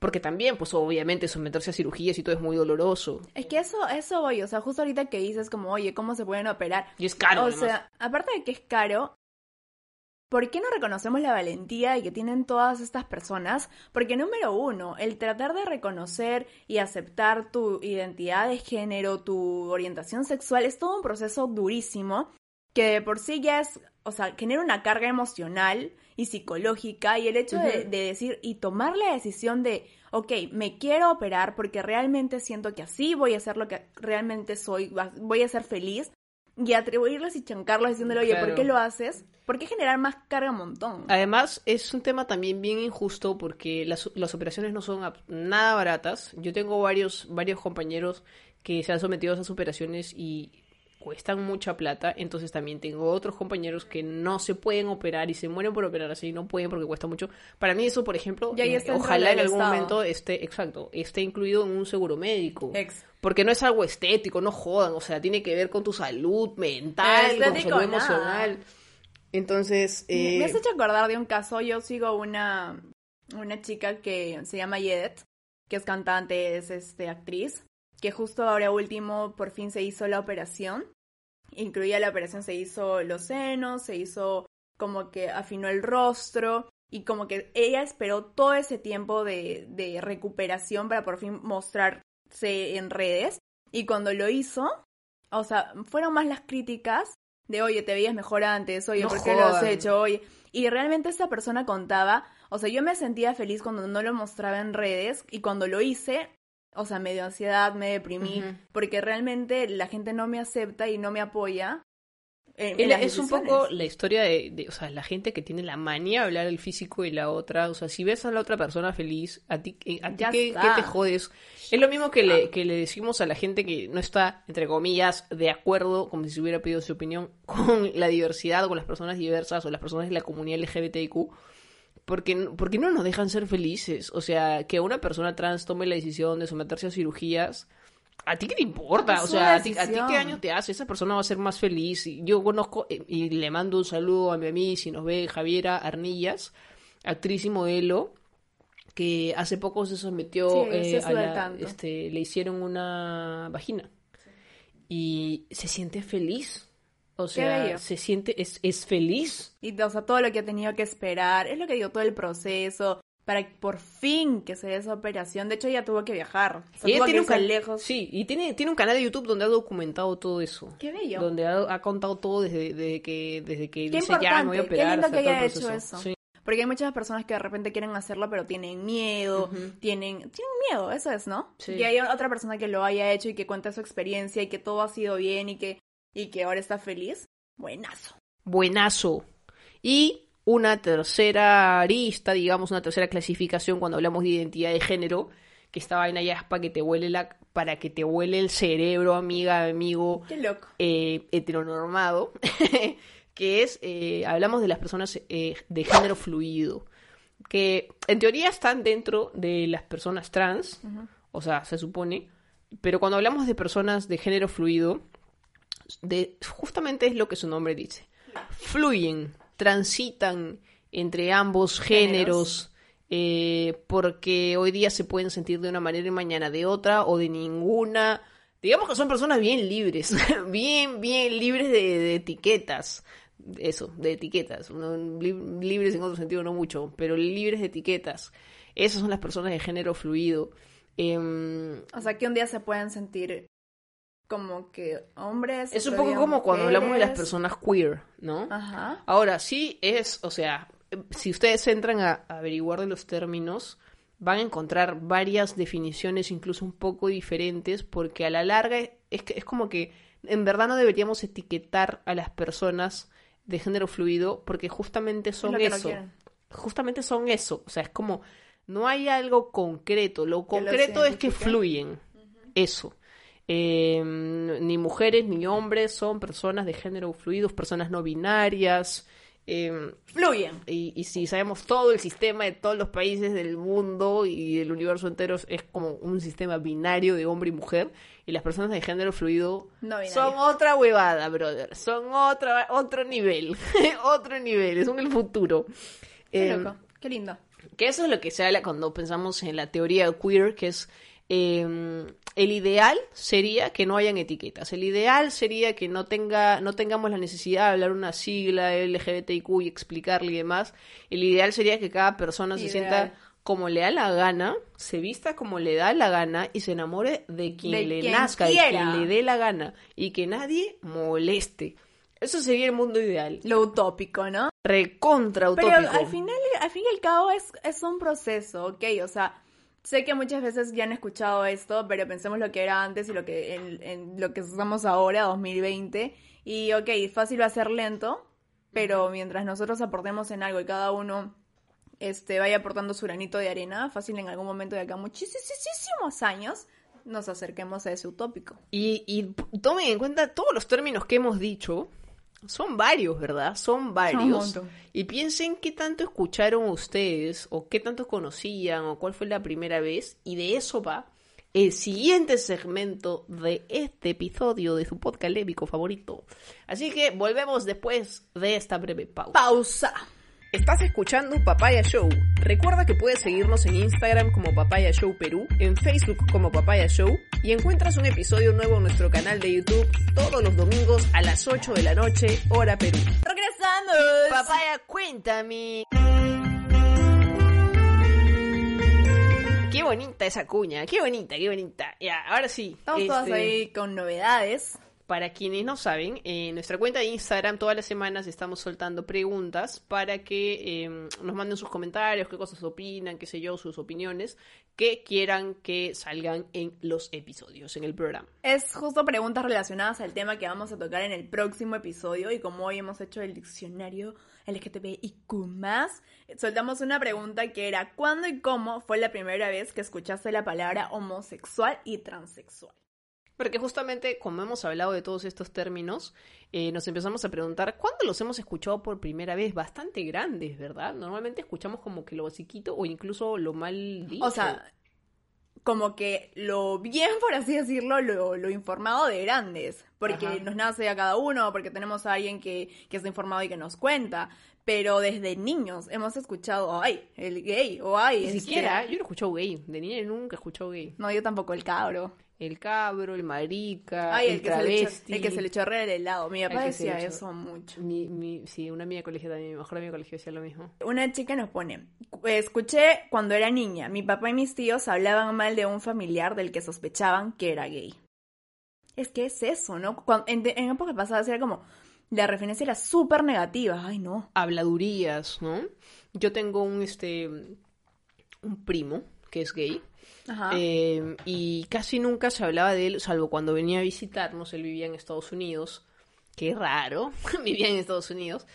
Porque también, pues obviamente, someterse a cirugías y todo es muy doloroso. Es que eso, eso voy, o sea, justo ahorita que dices como, oye, ¿cómo se pueden operar? Y es caro. o además. sea, aparte de que es caro, ¿por qué no reconocemos la valentía que tienen todas estas personas? Porque número uno, el tratar de reconocer y aceptar tu identidad de género, tu orientación sexual, es todo un proceso durísimo que de por sí ya es, o sea, genera una carga emocional y psicológica y el hecho de, decir y tomar la decisión de, ok, me quiero operar porque realmente siento que así voy a ser lo que realmente soy, voy a ser feliz y atribuirles y chancarlos diciéndole, oye, ¿por qué lo haces? ¿Por qué generar más carga un montón? Además, es un tema también bien injusto porque las, las operaciones no son nada baratas. Yo tengo varios, varios compañeros que se han sometido a esas operaciones y cuestan mucha plata. Entonces también tengo otros compañeros que no se pueden operar y se mueren por operar así, no pueden porque cuesta mucho. Para mí eso, por ejemplo, eh, ojalá en algún Estado. momento esté, exacto, esté incluido en un seguro médico. Ex. Porque no es algo estético, no jodan, o sea, tiene que ver con tu salud mental, con tu salud emocional. Entonces, eh, Me has hecho acordar de un caso. Yo sigo una, una chica que se llama Yedet, que es cantante, es este, actriz, que justo ahora último por fin se hizo la operación. Incluía la operación, se hizo los senos, se hizo como que afinó el rostro y como que ella esperó todo ese tiempo de, de recuperación para por fin mostrarse en redes. Y cuando lo hizo, o sea, fueron más las críticas de, oye, te veías mejor antes, oye, No ¿por qué lo has hecho? Oye, y realmente esta persona contaba, o sea, yo me sentía feliz cuando no lo mostraba en redes y cuando lo hice, o sea, me dio ansiedad, me deprimí, porque realmente la gente no me acepta y no me apoya. en- en Es, un poco la historia de, de, o sea, la gente que tiene la manía de hablar el físico de la otra. O sea, si ves a la otra persona feliz, a ti, a ti ¿qué, te jodes? Es lo mismo que le, que le decimos a la gente que no está, entre comillas, de acuerdo, como si se hubiera pedido su opinión, <laughs> con la diversidad, con las personas diversas o las personas de la comunidad LGBTIQ. Porque, porque no nos dejan ser felices. O sea, que una persona trans tome la decisión de someterse a cirugías. ¿A ti qué te importa? O sea, ¿a ti, a ti decisión. qué daño te hace? Esa persona va a ser más feliz. Yo conozco eh, y le mando un saludo a mi amiga, si nos ve, Javiera Arnillas, actriz y modelo, que hace poco se sometió Sí, sí eh, a la- este, le hicieron una vagina. Y se siente feliz. O sea, se siente, es, es feliz. Y, o sea, todo lo que ha tenido que esperar, es lo que digo, todo el proceso, para que por fin que se dé esa operación. De hecho, ella tuvo que viajar. O sea, ella tuvo tiene que un lejos. Sí, y tiene, tiene un canal de YouTube donde ha documentado todo eso. Qué bello. Donde ha, ha contado todo desde, desde que, desde que Qué dice ya me voy a importante, qué operar. lindo hasta que haya hecho eso. Sí. Porque hay muchas personas que de repente quieren hacerlo, pero tienen miedo, tienen, tienen miedo, eso es, ¿no? Sí. Y hay otra persona que lo haya hecho y que cuenta su experiencia y que todo ha sido bien y que, y que ahora está feliz. Buenazo. buenazo. Y una tercera arista, digamos, una tercera clasificación cuando hablamos de identidad de género, que esta vaina ya es para que te huele la, para que te huele el cerebro, amiga, amigo, Qué loco. eh, heteronormado, <laughs> que es, eh, hablamos de las personas eh, de género fluido, que en teoría están dentro de las personas trans, o sea, se supone, pero cuando hablamos de personas de género fluido, de, justamente es lo que su nombre dice. Fluyen, transitan entre ambos géneros, eh, porque hoy día se pueden sentir de una manera y mañana de otra o de ninguna. Digamos que son personas bien libres, <laughs> bien, bien libres de, de etiquetas. Eso, de etiquetas. No, li- libres en otro sentido no mucho, pero libres de etiquetas. Esas son las personas de género fluido. Em, O sea, que un día se pueden sentir como que hombres. es un poco como cuando hablamos de las personas queer, ¿no? Ajá. Ahora, sí es, o sea, si ustedes entran a a averiguar de los términos, van a encontrar varias definiciones incluso un poco diferentes, porque a la larga es, que, es como que en verdad no deberíamos etiquetar a las personas de género fluido, porque justamente son no eso. justamente son eso. O sea, es como, no hay algo concreto. Lo Que concreto es que fluyen. Eso. Eh, ni mujeres ni hombres son personas de género fluidos, personas no binarias. eh, Fluyen. y, y si sabemos todo el sistema de todos los países del mundo y del universo entero es como un sistema binario de hombre y mujer y las personas de género fluido No son otra huevada, brother, son otra otro nivel, <laughs> otro nivel, son el futuro. Qué Eh, loco. Qué lindo. Que eso es lo que se habla cuando pensamos en la teoría queer, que es eh, el ideal sería que no hayan etiquetas. El ideal sería que no tenga, no tengamos la necesidad de hablar una sigla LGBTIQ y explicarle y demás. El ideal sería que cada persona se sienta como le da la gana, se vista como le da la gana y se enamore de quien De le quien nazca, de quiera. quien le dé la gana y que nadie moleste. Eso sería el mundo ideal. Lo utópico, ¿no? Recontra Pero utópico. al final, al fin y al cabo es, es un proceso, ¿ok? O sea, sé que muchas veces ya han escuchado esto, pero pensemos lo que era antes y lo que en, en lo que estamos ahora, 2020. Y ok, fácil va a ser lento, pero mientras nosotros aportemos en algo y cada uno este, vaya aportando su granito de arena, fácil en algún momento de acá muchísimos años nos acerquemos a ese utópico. Y, y tomen en cuenta todos los términos que hemos dicho. Son varios, ¿verdad? Son varios. y piensen qué tanto escucharon ustedes, o qué tanto conocían, o cuál fue la primera vez. Y de eso va el siguiente segmento de este episodio de su podcast lébico favorito. Así que volvemos después de esta breve pausa. Pausa. Estás escuchando Papaya Show. Recuerda que puedes seguirnos en Instagram como Papaya Show Perú, en Facebook como Papaya Show y encuentras un episodio nuevo en nuestro canal de YouTube todos los domingos a las 8 de la noche, hora Perú. Regresando. Papaya, cuéntame. Qué bonita esa cuña, qué bonita, qué bonita. Ya, ahora sí. Estamos todas este, ahí con novedades. Para quienes no saben, en nuestra cuenta de Instagram todas las semanas estamos soltando preguntas para que eh, nos manden sus comentarios, qué cosas opinan, qué sé yo, sus opiniones, que quieran que salgan en los episodios, en el programa. Es justo preguntas relacionadas al tema que vamos a tocar en el próximo episodio y como hoy hemos hecho el diccionario LGTBIQ+, soltamos una pregunta que era ¿cuándo y cómo fue la primera vez que escuchaste la palabra homosexual y transexual? Porque justamente, como hemos hablado de todos estos términos, eh, nos empezamos a preguntar cuándo los hemos escuchado por primera vez, bastante grandes, ¿verdad? Normalmente escuchamos como que lo basiquito o incluso lo mal dicho. O sea, como que lo bien, por así decirlo, lo, lo informado de grandes, porque Ajá. nos nace a cada uno, porque tenemos a alguien que, que está informado y que nos cuenta, pero desde niños hemos escuchado, ay, el gay, o ay, ni este- siquiera, yo no he escuchado gay, de niña nunca he escuchado gay. No, yo tampoco, el cabro. El cabro, el marica, Ay, el, el, que se le echó, travesti. el que se le chorrea el helado. Mi papá se decía eso mucho. Mi, mi, sí, una amiga de colegio también, mi mejor amiga de colegio decía lo mismo. Una chica nos pone, escuché cuando era niña, mi papá y mis tíos hablaban mal de un familiar del que sospechaban que era gay. Es que es eso, ¿no? Cuando- en, en épocas pasadas era como, la referencia era súper negativa. Ay, no. Habladurías, ¿no? Yo tengo un, este, un primo que es gay. Ajá. Eh, y casi nunca se hablaba de él, salvo cuando venía a visitarnos, él vivía en Estados Unidos, qué raro, <laughs> vivía en Estados Unidos,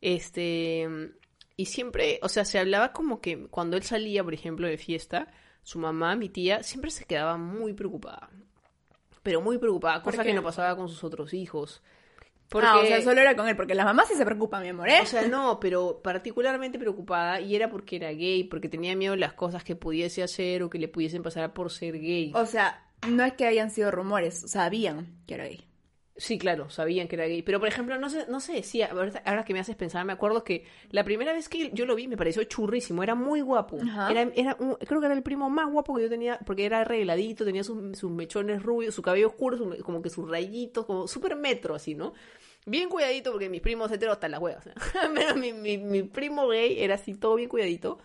este, y siempre, o sea, se hablaba como que cuando él salía, por ejemplo, de fiesta, su mamá, mi tía, siempre se quedaba muy preocupada, pero muy preocupada, ¿Por cosa que no pasaba con sus otros hijos. Porque, Ah, o sea, solo era con él, porque las mamás sí se preocupan, mi amor, ¿eh? o sea, no, pero particularmente preocupada y era porque era gay, porque tenía miedo de las cosas que pudiese hacer o que le pudiesen pasar por ser gay. O sea, no es que hayan sido rumores, sabían que era gay. Sí, claro, sabían que era gay. Pero, por ejemplo, no se, no se decía, ahora que me haces pensar, me acuerdo que la primera vez que yo lo vi me pareció churrísimo, era muy guapo. Ajá. Era, era un- creo que era el primo más guapo que yo tenía, porque era arregladito, tenía sus, sus mechones rubios, su cabello oscuro, su- como que sus rayitos, como súper metro, así, ¿no? Bien cuidadito, porque mis primos heteros están las huevas. <laughs> Pero mi, mi, mi primo gay era así, todo bien cuidadito.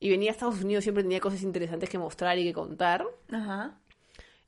Y venía a Estados Unidos, siempre tenía cosas interesantes que mostrar y que contar. Ajá.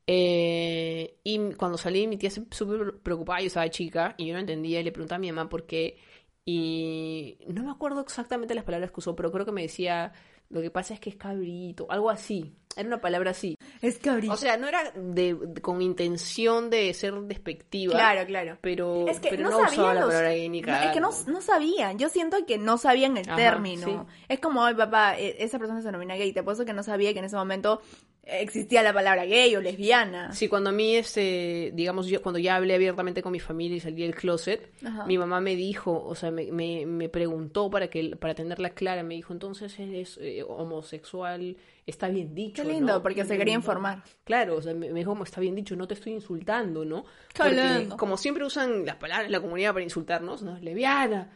Eh, y cuando salí, mi tía se súper preocupada, yo estaba chica y yo no entendía y le preguntaba a mi mamá por qué. Y no me acuerdo exactamente las palabras que usó, pero creo que me decía, lo que pasa es que es cabrito, algo así. Era una palabra así. Es cabrito. O sea, no era de, con intención de ser despectiva. claro, claro. Pero, Es que pero no, no, sabían usaba la palabra gay ni no, es que no, no sabían. Yo siento que no sabían el Ajá, término. sí. Es como, ay, papá, e- esa persona se denomina gay. Te apuesto que no sabía que en ese momento existía la palabra gay o lesbiana. Sí, cuando a mí, este, digamos, yo cuando ya hablé abiertamente con mi familia y salí del closet, Ajá. mi mamá me dijo, o sea, me, me, me preguntó para que para tenerla clara, me dijo, entonces eres eh, homosexual, está bien dicho. Qué lindo, ¿no?". porque se quería informar. Claro, o sea, me, me dijo, está bien dicho, no te estoy insultando, ¿no? Porque como siempre usan las palabras de la comunidad para insultarnos, ¿no? Lesbiana,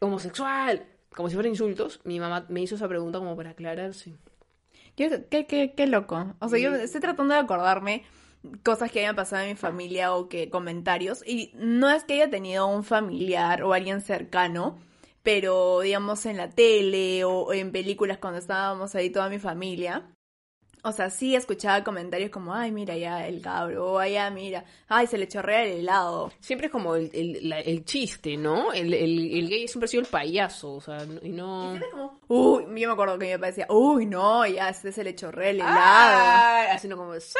homosexual, como si fueran insultos, mi mamá me hizo esa pregunta como para aclararse. Yo- qué, qué, qué loco. O sea, yo estoy tratando de acordarme cosas que hayan pasado en mi familia o que comentarios. Y no es que haya tenido un familiar o alguien cercano, pero digamos en la tele o en películas cuando estábamos ahí toda mi familia. O sea, sí escuchaba comentarios como, ay, mira ya el cabro, o ya, mira, ay, se le chorrea el helado. Siempre es como el, el, la- el chiste, ¿no? El, el, el gay siempre ha sido el payaso, o sea, no- y no... Uy, yo me acuerdo que mi papá decía, uy, no, ya este se le chorrea el helado. ¡Ah! Haciendo como... ¡Sa!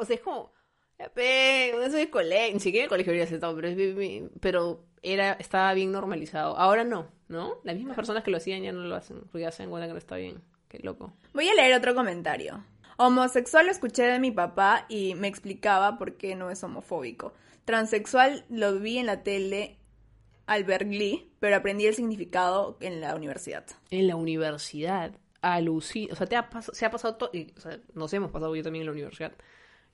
O sea, es como... Eso es colegio, ni siquiera el colegio habría aceptado, pero, es pero era, estaba bien normalizado. Ahora no, ¿no? Las mismas personas que lo hacían ya no lo hacen, porque ya se dan cuenta que no está bien. Qué loco. Voy a leer otro comentario. Homosexual lo escuché de mi papá y me explicaba por qué no es homofóbico. Transexual lo vi en la tele al ver Glee, pero aprendí el significado en la universidad. En la universidad, alucina, o sea, te ha se ha pasado todo, o sea, nos hemos pasado yo también en la universidad.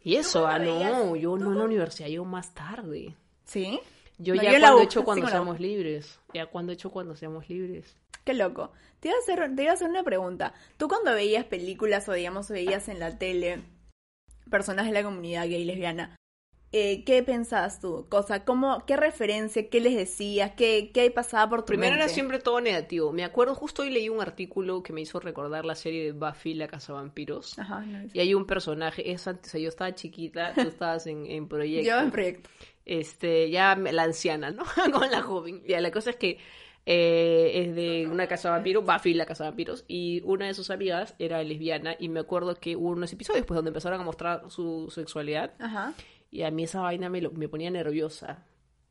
Y eso, ah, no, yo no en la universidad, yo más tarde. ¿Sí? Yo No, ya yo cuando he hecho cuando seamos libres. Ya cuando he hecho cuando seamos libres. Qué loco. Te iba, a hacer, te iba a hacer una pregunta. ¿Tú cuando veías películas o digamos veías en la tele personas de la comunidad gay y lesbiana, eh, ¿qué pensabas tú? Cosa, ¿cómo, ¿Qué referencia? ¿Qué les decías? ¿Qué, qué pasaba por tu Primero era siempre todo negativo. Me acuerdo, justo hoy leí un artículo que me hizo recordar la serie de Buffy, la casa vampiros. Ajá, no, Y hay un personaje, es antes, o sea, yo estaba chiquita, tú estabas en, en proyecto. <laughs> Yo en proyecto. Este, ya la anciana, ¿no? <laughs> Con la joven. Ya, la cosa es que eh, es de una casa de vampiros, Buffy, la casa de vampiros, y una de sus amigas era lesbiana, y me acuerdo que hubo unos episodios pues donde empezaron a mostrar su sexualidad, Ajá. y a mí esa vaina me, lo- me ponía nerviosa.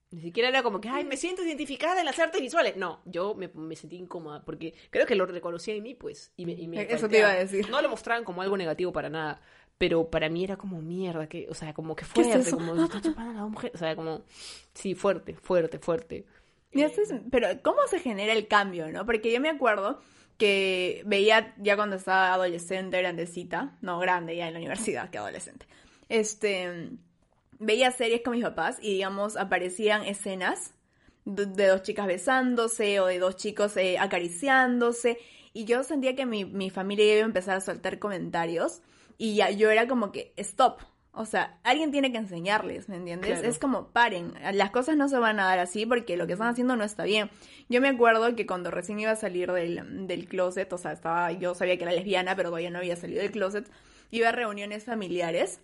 Ni siquiera era como que, ay, me siento identificada en las artes visuales. No, yo me, me sentí incómoda porque creo que lo reconocía en mí, pues. Y me, y me Eso te iba a decir. No lo mostraban como algo negativo para nada, pero para mí era como mierda, que, o sea, como que ¿Qué es fuerte, eso? como está chupando a la mujer. O sea, como, sí, fuerte, fuerte, fuerte. Y eso es- pero ¿cómo se genera el cambio, no? Porque yo me acuerdo que veía ya cuando estaba adolescente, grandecita, no grande ya en la universidad que adolescente. Este veía series con mis papás y digamos aparecían escenas de, de dos chicas besándose o de dos chicos eh, acariciándose y yo sentía que mi, mi familia iba a empezar a soltar comentarios y ya yo era como que stop. O sea, alguien tiene que enseñarles, ¿me entiendes? Claro. Es como, paren, las cosas no se van a dar así porque lo que están haciendo no está bien. Yo me acuerdo que cuando recién iba a salir del, del closet, o sea, estaba, yo sabía que era lesbiana, pero todavía no había salido del closet, iba a reuniones familiares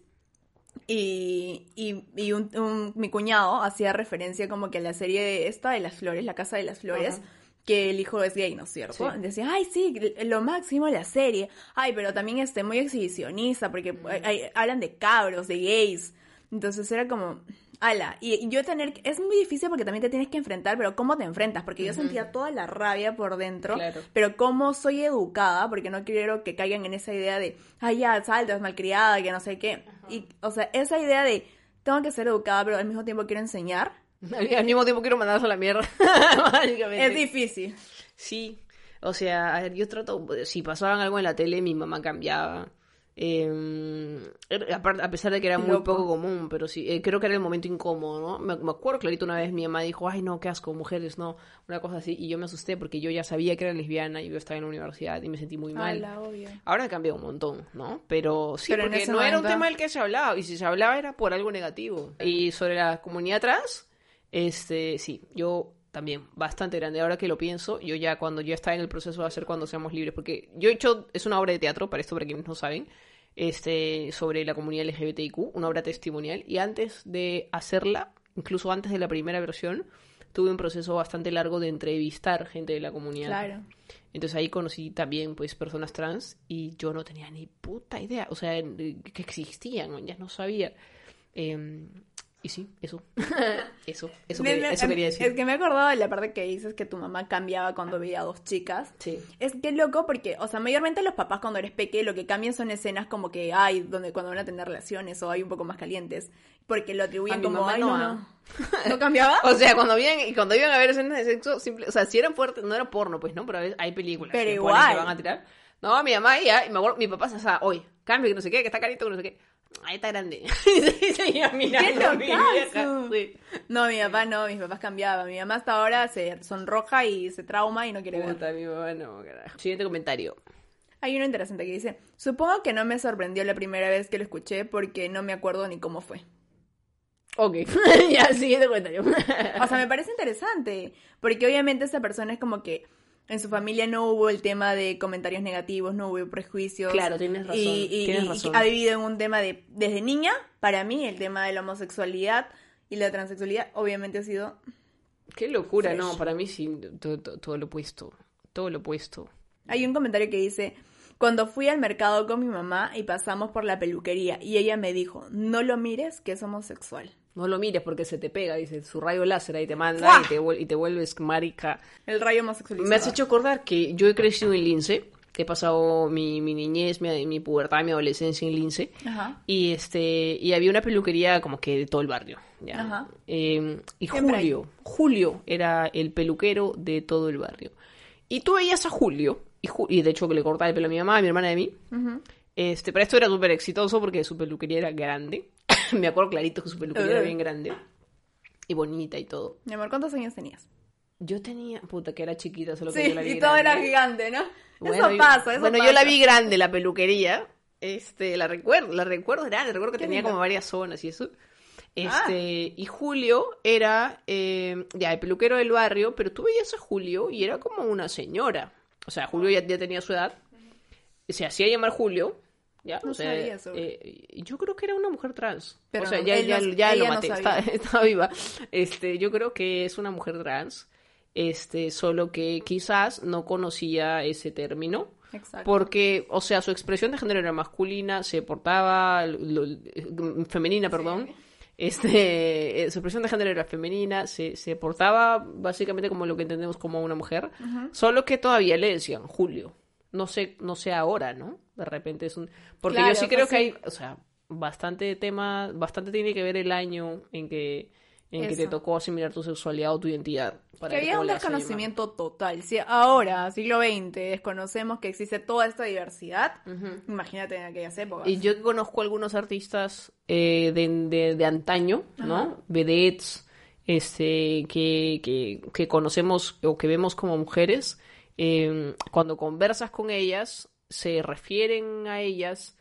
y, y, y un, un- mi cuñado hacía referencia como que a la serie de esta de las flores, la casa de las flores, Ajá. Que el hijo es gay, ¿no es cierto? Sí. Decía, ay, sí, lo máximo la serie. Ay, pero también este, muy exhibicionista, porque hay- hay- hablan de cabros, de gays. Entonces era como, ala, y, y yo tener, es muy difícil porque también te tienes que enfrentar, pero ¿cómo te enfrentas? Porque yo sentía toda la rabia por dentro, Claro. pero cómo soy educada, porque no quiero que caigan en esa idea de, ay, ya, saltas, malcriada, que no sé qué. Y, o sea, esa idea de, tengo que ser educada, pero al mismo tiempo quiero enseñar, <laughs> Al mismo tiempo quiero mandarlos a la mierda. <laughs> Es difícil. Sí, o sea, a ver, yo trato, si pasaban algo en la tele, mi mamá cambiaba. Eh, a pesar de que era muy loco. poco común, pero sí, eh, creo que era el momento incómodo, ¿no? Me, me acuerdo clarito una vez mi mamá dijo, ay no, qué asco, mujeres, no, una cosa así, y yo me asusté porque yo ya sabía que era lesbiana y yo estaba en la universidad y me sentí muy mal. Obvio. Ahora ha cambiado un montón, ¿no? Pero sí, Pero porque no era un tema del que se hablaba, y si se hablaba era por algo negativo. Y sobre la comunidad trans, este, sí, yo también, bastante grande. Ahora que lo pienso, yo ya cuando yo estaba en el proceso de hacer Cuando Seamos Libres, porque yo he hecho, es una obra de teatro, para esto, para quienes no saben, este, sobre la comunidad LGBTIQ, una obra testimonial, y antes de hacerla, incluso antes de la primera versión, tuve un proceso bastante largo de entrevistar gente de la comunidad. Claro. Entonces ahí conocí también pues personas trans y yo no tenía ni puta idea, o sea, eh, que existían, ya no sabía. Eh, y sí, eso. <laughs> eso, eso, Me- quería, me- eso quería decir. Es que me he acordado de la parte que dices que tu mamá cambiaba cuando veía a dos chicas. Sí. Es que es loco porque, o sea, mayormente los papás cuando eres peque lo que cambian son escenas como que hay donde cuando van a tener relaciones o hay un poco más calientes. Porque lo A atribuyen mi como, mamá ay, no, no, ah. no. <laughs> ¿No cambiaba? O sea, cuando iban, y cuando iban a ver escenas de sexo, simple, o sea, si eran fuertes, no era porno, pues, ¿no? Pero a veces hay películas Pero que igual. que van a tirar. No, mi mamá ya, y me acuerdo, mi papá se sea, oye, cambio, que no sé qué, que está carito, que no sé qué. Ahí está grande. <laughs> Y seguía mirando a mi vieja. Sí. No, mi papá no, mis papás cambiaban. Mi mamá hasta ahora se sonroja y se trauma y no quiere ver. Puta, mi mamá no, carajo. Siguiente comentario. Hay uno interesante que dice, supongo que no me sorprendió la primera vez que lo escuché porque no me acuerdo ni cómo fue. Ok, <laughs> ya, siguiente comentario. O sea, me parece interesante, porque obviamente esa persona es como que en su familia no hubo el tema de comentarios negativos, no hubo prejuicios. Claro, tienes razón, Y, y- tienes y razón. ha vivido en un tema de, desde niña, para mí, el tema de la homosexualidad y la transexualidad obviamente ha sido... Qué locura, Fresh. no, para mí sí, todo, todo- todo lo opuesto. Todo lo opuesto. Hay un comentario que dice, cuando fui al mercado con mi mamá y pasamos por la peluquería y ella me dijo, no lo mires que es homosexual. No lo mires porque se te pega, dice, su rayo láser ahí te manda ¡Fua! y te, y te vuelves marica. El rayo homosexualizado. Me has hecho acordar que yo he crecido en Lince, he pasado mi, mi niñez, mi, mi pubertad, mi adolescencia en Lince. Ajá. Y este y había una peluquería como que de todo el barrio. ¿ya? Ajá. Eh, y. Julio, Julio era el peluquero de todo el barrio. Y tú veías a Julio, y, Ju- y de hecho que le cortaba el pelo a mi mamá, a mi hermana y a mí. Este, pero esto era súper exitoso porque su peluquería era grande. <laughs> Me acuerdo clarito que su peluquería era bien grande. Y bonita y todo. Mi amor, ¿cuántos años tenías? Yo tenía, puta, que era chiquita, solo que Sí, yo la vi y todo era gigante, ¿no? Bueno, eso pasa, eso Bueno, pasa. yo la vi grande, la peluquería. Este, la recuerdo, la recuerdo grande, recuerdo que tenía lindo. como varias zonas y eso. Este, Ah. y Julio era, eh, ya, el peluquero del barrio, pero tú veías a Julio y era como una señora. O sea, Julio ya, ya tenía su edad. Se hacía llamar Julio. Ya, No o sea, sabía eh, yo creo que era una mujer trans. Pero o sea, no, ya, ya, no- ya lo maté, está, <laughs> está viva. Este, yo creo que es una mujer trans. Este, solo que quizás no conocía ese término. Exacto. Porque, o sea, su expresión de género era masculina, se portaba, lo- lo- femenina, perdón. Este, eh, su expresión de género era femenina, se, se portaba básicamente como lo que entendemos como una mujer, solo que todavía le decían Julio. No sé, no sé ahora, ¿no? De repente es un... Porque Claro, yo sí creo pues que hay, o sea, bastante tema, bastante tiene que ver el año en que, en que te tocó asimilar tu sexualidad o tu identidad. para Que había un desconocimiento total. Si ahora, siglo XX, desconocemos que existe toda esta diversidad, imagínate en aquellas épocas. Y yo conozco algunos artistas eh, de, de, de antaño, ¿no? Vedettes, este, que, que, que conocemos o que vemos como mujeres, eh, cuando conversas con ellas, se refieren a ellas,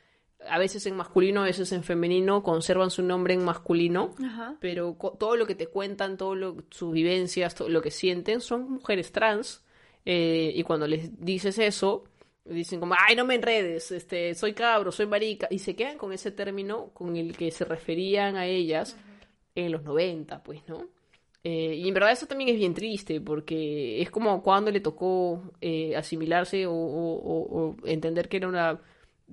a veces en masculino, a veces en femenino, conservan su nombre en masculino, Ajá. pero todo lo que te cuentan, todo lo, sus vivencias, todo lo que sienten, son mujeres trans. eh, y cuando les dices eso, dicen como, ay, no me enredes, este, soy cabro, soy marica, y se quedan con ese término con el que se referían a ellas en los 90, pues, ¿no? Eh, y en verdad eso también es bien triste, porque es como cuando le tocó eh, asimilarse o, o- o- o entender que era una,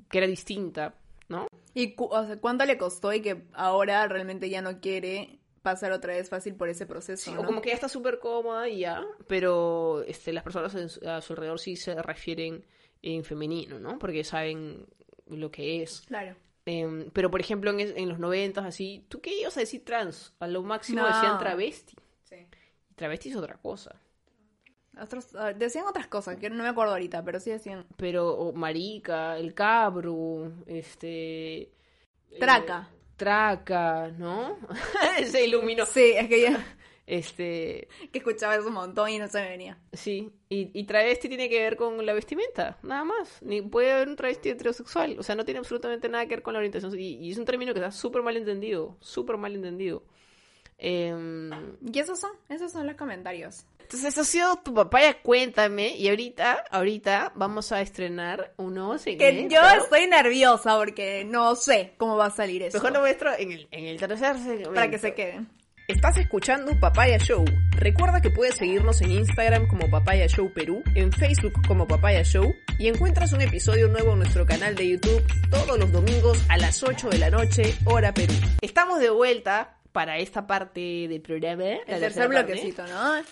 que era distinta, ¿no? Y cu- o sea, cuánto le costó y que ahora realmente ya no quiere pasar otra vez fácil por ese proceso. Sí, ¿no? O como que ya está súper cómoda y ya, pero este, las personas a su alrededor sí se refieren en femenino, ¿no? Porque saben lo que es. Claro. Em, pero, por ejemplo, en, en los noventas, así, ¿tú qué ibas a decir trans? A lo máximo No. decían travesti. Sí. Travesti es otra cosa. Otros, ah, decían otras cosas, que no me acuerdo ahorita, pero sí decían Pero, o marica, el cabro, este... eh, traca. traca, ¿no? <laughs> se iluminó. Sí, es que ya <laughs> Este... que escuchaba eso un montón y no se me venía. Sí, y, y travesti tiene que ver con la vestimenta, nada más. Ni puede haber un travesti heterosexual, o sea, no tiene absolutamente nada que ver con la orientación. Y, y es un término que está súper mal entendido, súper mal entendido. Em, Y esos son, esos son los comentarios. entonces, eso ha sido tu papaya, cuéntame. Y ahorita, ahorita vamos a estrenar un nuevo Que segmento. yo estoy nerviosa porque no sé cómo va a salir eso. Mejor lo muestro en el, en el tercer segmento. para que se queden. Estás escuchando Papaya Show. Recuerda que puedes seguirnos en Instagram como Papaya Show Perú, en Facebook como Papaya Show y encuentras un episodio nuevo en nuestro canal de YouTube todos los domingos a las 8 de la noche, hora Perú. Estamos de vuelta para esta parte del programa. El tercer bloquecito, ¿no?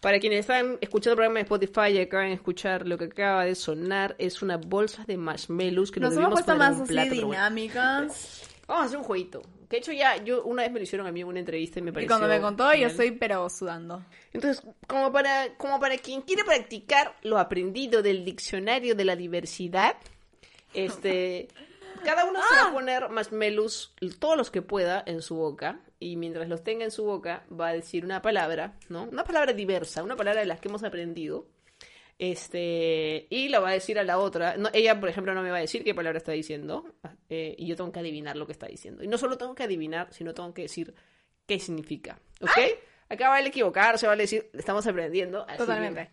Para quienes están escuchando el programa de Spotify y acaban de escuchar lo que acaba de sonar, es una bolsa de marshmallows que Nos nos hemos puesto más así dinámicas. Vamos a hacer un jueguito. Que de hecho ya, yo una vez me lo hicieron a mí en una entrevista y me Y pareció... cuando me contó, yo estoy pero sudando. Entonces, como para, como para quien quiere practicar lo aprendido del diccionario de la diversidad, este, <laughs> cada uno se va a poner marshmallows, todos los que pueda, en su boca. Y mientras los tenga en su boca, va a decir una palabra, ¿no? Una palabra diversa, una palabra de las que hemos aprendido. Este, y la va a decir a la otra. No, ella, por ejemplo, no me va a decir qué palabra está diciendo. eh, y yo tengo que adivinar lo que está diciendo. Y no solo tengo que adivinar, sino tengo que decir qué significa. ¿Ok? Acá vale equivocarse, vale decir, estamos aprendiendo. así que- Totalmente.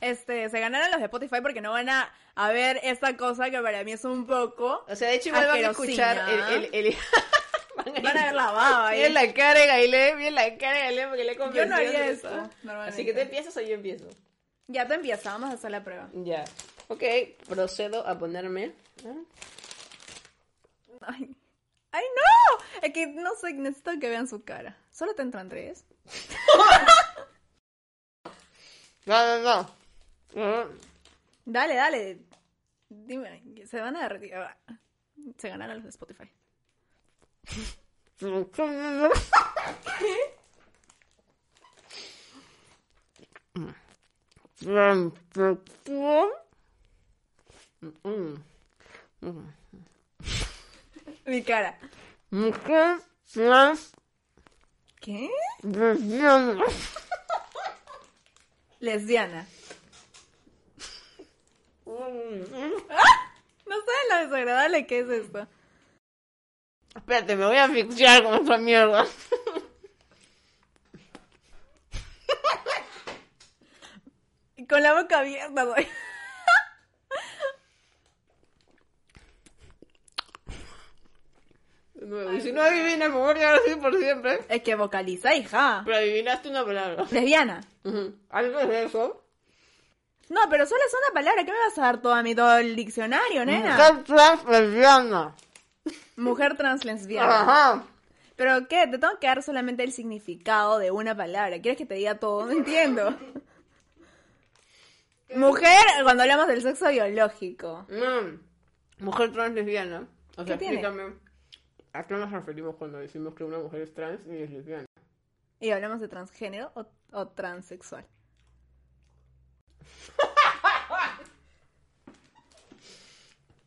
Este, se ganaron los de Spotify porque no van a, a ver esta cosa que para mí es un poco. O sea, de hecho, igual van a escuchar el. el, el- <laughs> van, a Van a ver la baba ahí. Bien la cara de Gailé, bien la cara de Gailé porque le he Yo no haría eso. Así que tú empiezas o yo empiezo. Ya te empieza, vamos a hacer la prueba. Ya. Ok, procedo a ponerme. Ay. ¡Ay, no! Es que no sé, necesito que vean su cara. Solo te entran tres. <laughs> No, no, no. Dale, dale. Dime, se van a derretir. Ah, Se ganaron los de Spotify. <laughs> Mi cara. ¿Qué? Lesbiana. ¡Ah! No saben lo desagradable que es esto. Espérate, me voy a asfixiar con esta mierda. Con la boca abierta, güey. <laughs> De nuevo, Y si no adivinas, me voy a quedar así por siempre. Es que vocaliza, hija. Pero adivinaste una palabra. Lesbiana. Antes de eso. No, pero solo es una palabra. ¿Qué me vas a dar todo a mí, todo el diccionario, nena? Mujer trans lesbiana. Mujer trans lesbiana. Ajá. ¿Pero qué? Te tengo que dar solamente el significado de una palabra. ¿Quieres que te diga todo? No entiendo. Mujer, cuando hablamos del sexo biológico. Mm. Mujer trans lesbiana. O sea, ¿Qué tiene? explícame. ¿A qué nos referimos cuando decimos que una mujer es trans y es lesbiana? ¿Y hablamos de transgénero o, o transexual? <laughs>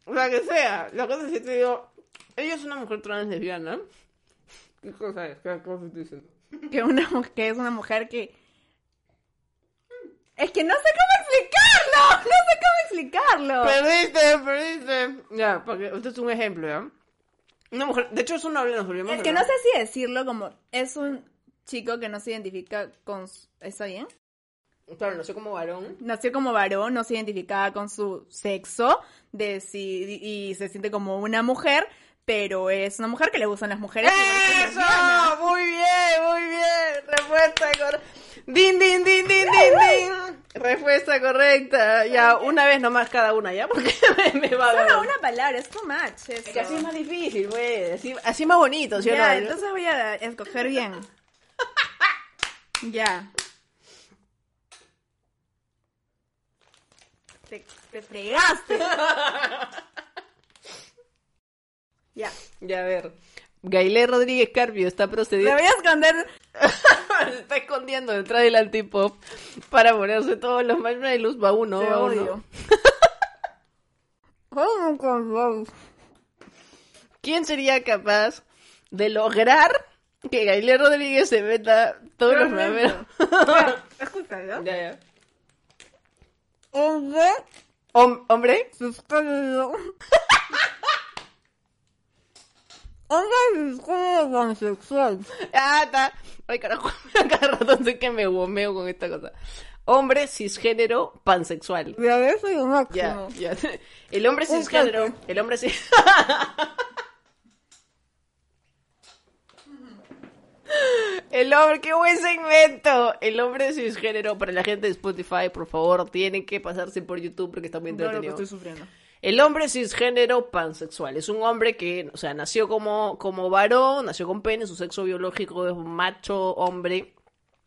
O sea, que sea. La cosa es que te digo, ella es una mujer trans lesbiana. ¿Qué cosa es? ¿Qué cosa estoy diciendo? Que, una, que es una mujer que... Es que no sé cómo sé cómo explicarlo. Perdiste, perdiste. Ya, porque este es un ejemplo, ¿ya? Una mujer, de hecho eso no nos olvidamos. Es que no sé si decirlo como... Es un chico que no se identifica con... su- ¿Está bien? Claro, no sé como varón. nació como varón, no se identificaba con su sexo de si, y se siente como una mujer, pero es una mujer que le gustan las mujeres. es ¡Eso! Muy bien, muy bien. Respuesta. Din, din, din, din, din, din. Respuesta correcta. Ya, una vez nomás cada una, ¿ya? Porque <laughs> me, me va a Solo dar. una palabra, es too much. Es que así es más difícil, güey. Así, así más bonito, ¿sí o Ya, no? entonces voy a escoger bien. ya. Te, te fregaste. ya. Ya, a ver. Gailé Rodríguez Carpio está Me procediendo. voy a esconder. <laughs> <laughs> Se está escondiendo detrás del antipop para ponerse todos los marshmallows. Va uno, Te va uno. odio. <laughs> ¿Cómo con ¿Quién sería capaz de lograr que Gailé Rodríguez se meta todos los marshmallows? <laughs> Escúchalo. ya, ya. Hombre, Hom- ¿Hombre? suscríbelo. Hombre, suscríbelo transexual. Ah, está. Ay, carajo. <laughs> Cada rato sé que me gomeo con esta cosa. Hombre cisgénero pansexual. Y a ver, soy un Ya, máximo. ya. El hombre cisgénero. El hombre cis... <laughs> El hombre, qué buen segmento. El hombre cisgénero para la gente de Spotify, por favor, tienen que pasarse por YouTube porque está muy Claro que entretenido. estoy sufriendo. El hombre cisgénero pansexual. Es un hombre que, o sea, nació como, como varón, nació con pene, su sexo biológico es un macho, hombre,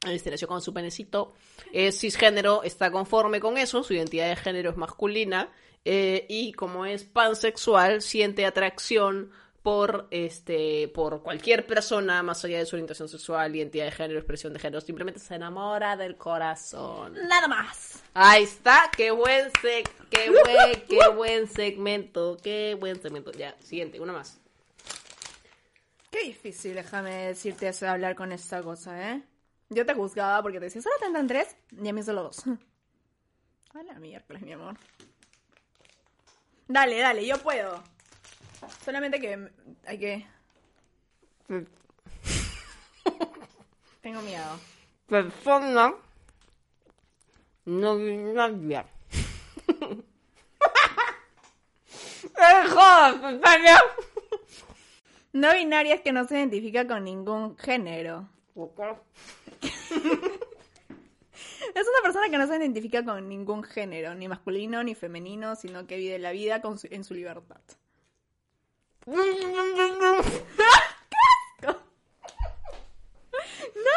este, nació con su penecito, es cisgénero, está conforme con eso, su identidad de género es masculina, eh, y como es pansexual, siente atracción por este por cualquier persona más allá de su orientación sexual, identidad de género, expresión de género, simplemente se enamora del corazón. Nada más. Ahí está, qué buen seg qué buen, qué buen segmento, qué buen segmento. Ya, siguiente, una más. Qué difícil, déjame decirte eso de hablar con esta cosa, ¿eh? Yo te juzgaba porque te decía, solo te entran tres y a mí solo dos. <laughs> A la miércoles, mi amor. Dale, dale, yo puedo. Solamente que hay que... Tengo miedo. Persona no binaria. ¡Eh! No binaria es que no se identifica con ningún género. Es una persona que no se identifica con ningún género, ni masculino ni femenino, sino que vive la vida con su- en su libertad. No,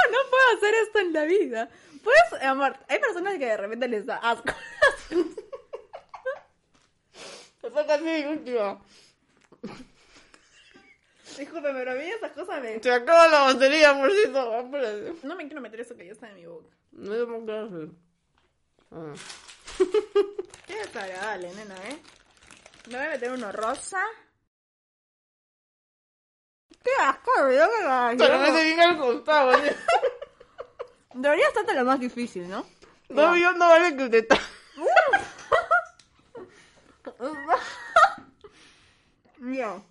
no puedo hacer esto en la vida. Pues, amor, hay personas que de repente les da asco. Eso casi último. Disculpe, pero a mí esas cosas me... Se acaba la batería, amorcito. Espérate. No me quiero meter eso que ya está en mi boca. No es muy clase. Ah. <laughs> Qué desagradable, nena, ¿eh? Me voy a meter uno rosa. Qué asco, ¿verdad? que la- Pero me se viene al costado. ¿sí? Debería estarte lo más difícil, ¿no? No, yo no vale que usted está. <laughs> Ya.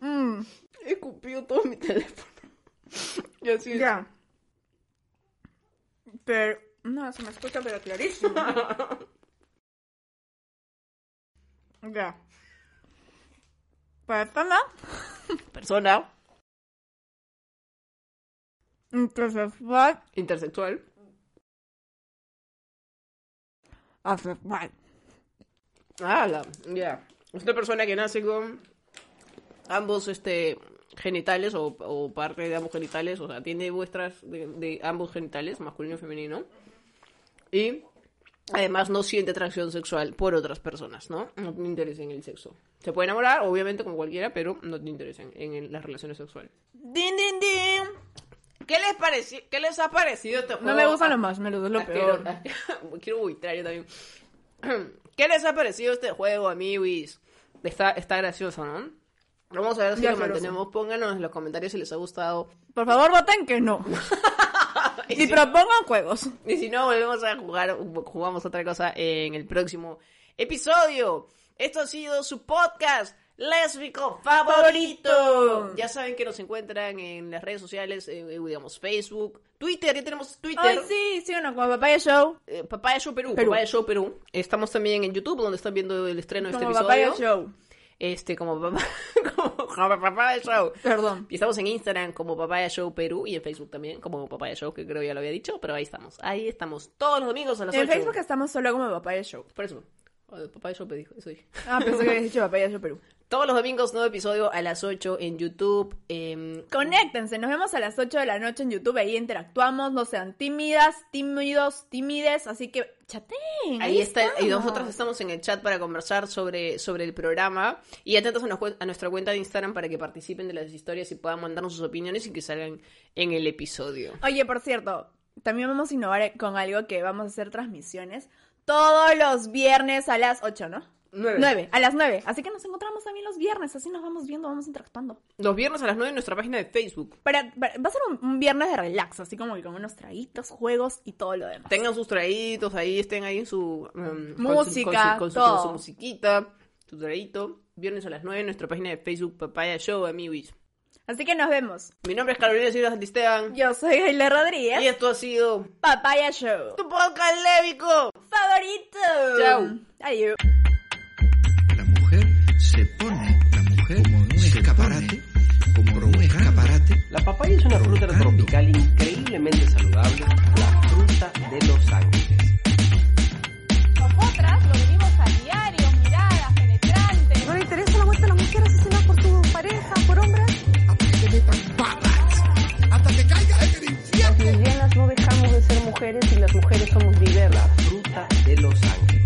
Mm, He escupido todo mi teléfono. Y así. ya. Pero... No, se me escucha pero clarísimo. ya. Persona <laughs> Persona intersexual intersexual. asexual. Ah, ya. Es una persona que nace con ambos este genitales o, o parte de ambos genitales, o sea, tiene vuestras de, de ambos genitales, masculino y femenino. Y además no siente atracción sexual por otras personas, ¿no? No tiene interés en el sexo. Se puede enamorar, obviamente, como cualquiera, pero no tiene interés en, en las relaciones sexuales. Din, din, din. ¿Qué les pareció? ¿Qué les ha parecido este juego? No me gustan los más, me los es lo peor. <laughs> Quiero buitrar yo también. <clears throat> ¿Qué les ha parecido este juego, amiguis? Está, está gracioso, ¿no? Vamos a ver si Ya, lo mantenemos. Pónganos en los comentarios si les ha gustado. Por favor, voten que no. <laughs> Y Y si, propongan juegos. y si no, volvemos a jugar, jugamos otra cosa en el próximo episodio. Esto ha sido su podcast lésbico favorito. Ya saben que nos encuentran en las redes sociales, eh, eh, digamos Facebook, Twitter, ya tenemos Twitter. Ay, sí, síganos como Papaya Show. Eh, Papaya Show Perú, Perú. Papaya Show Perú. Estamos también en YouTube, donde están viendo el estreno de este Como episodio. Papaya Show. Este, como papá, <laughs> como, como Papaya Show. Perdón. Y estamos en Instagram como Papaya Show Perú y en Facebook también como Papaya Show, que creo ya lo había dicho, pero ahí estamos. Ahí estamos todos los domingos a las En 8. Facebook estamos solo como Papaya Show. Por eso. Papaya Show eso dije. Ah, pensé que habías dicho Papaya Show Perú. Todos los domingos, nuevo episodio a las 8 en YouTube. em, Conéctense, nos vemos a las 8 de la noche en YouTube, ahí interactuamos, no sean tímidas, tímidos, tímides, así que chateen. Ahí está, y estamos. nosotros estamos en el chat para conversar sobre, sobre el programa. Y atentos a, nos- a nuestra cuenta de Instagram para que participen de las historias y puedan mandarnos sus opiniones y que salgan en el episodio. Oye, por cierto, también vamos a innovar con algo que vamos a hacer transmisiones todos los viernes a las 8, ¿no? Nueve. 9, a las 9. Así que nos encontramos también los viernes, así nos vamos viendo, vamos interactuando. Los viernes a las 9 en nuestra página de Facebook. Para, para- va a ser un, un viernes de relax, así como que con unos traguitos, juegos y todo lo demás. Tengan sus traídos ahí, estén ahí en su... em, con su- Música, con su, con su- todo. con su musiquita, su traído. Viernes a las 9 en nuestra página de Facebook, Papaya Show, amigos. Así que nos vemos. Mi nombre es Carolina Silva Santisteban. Yo soy Jaila Rodríguez. Y esto ha sido Papaya Show. Tu podcast lébico favorito. Chao. Adiós. La mujer se pone, la mujer como un escaparate, como un escaparate. La papaya es una fruta tropical increíblemente saludable, la fruta de los ángeles. Nosotras lo vivimos a diario, miradas penetrantes. No le interesa la vuelta a las mujeres asesinadas por su pareja, por hombres. Hasta que. Las lesbianas no dejamos de ser mujeres y las mujeres somos diversas. Fruta de los ángeles.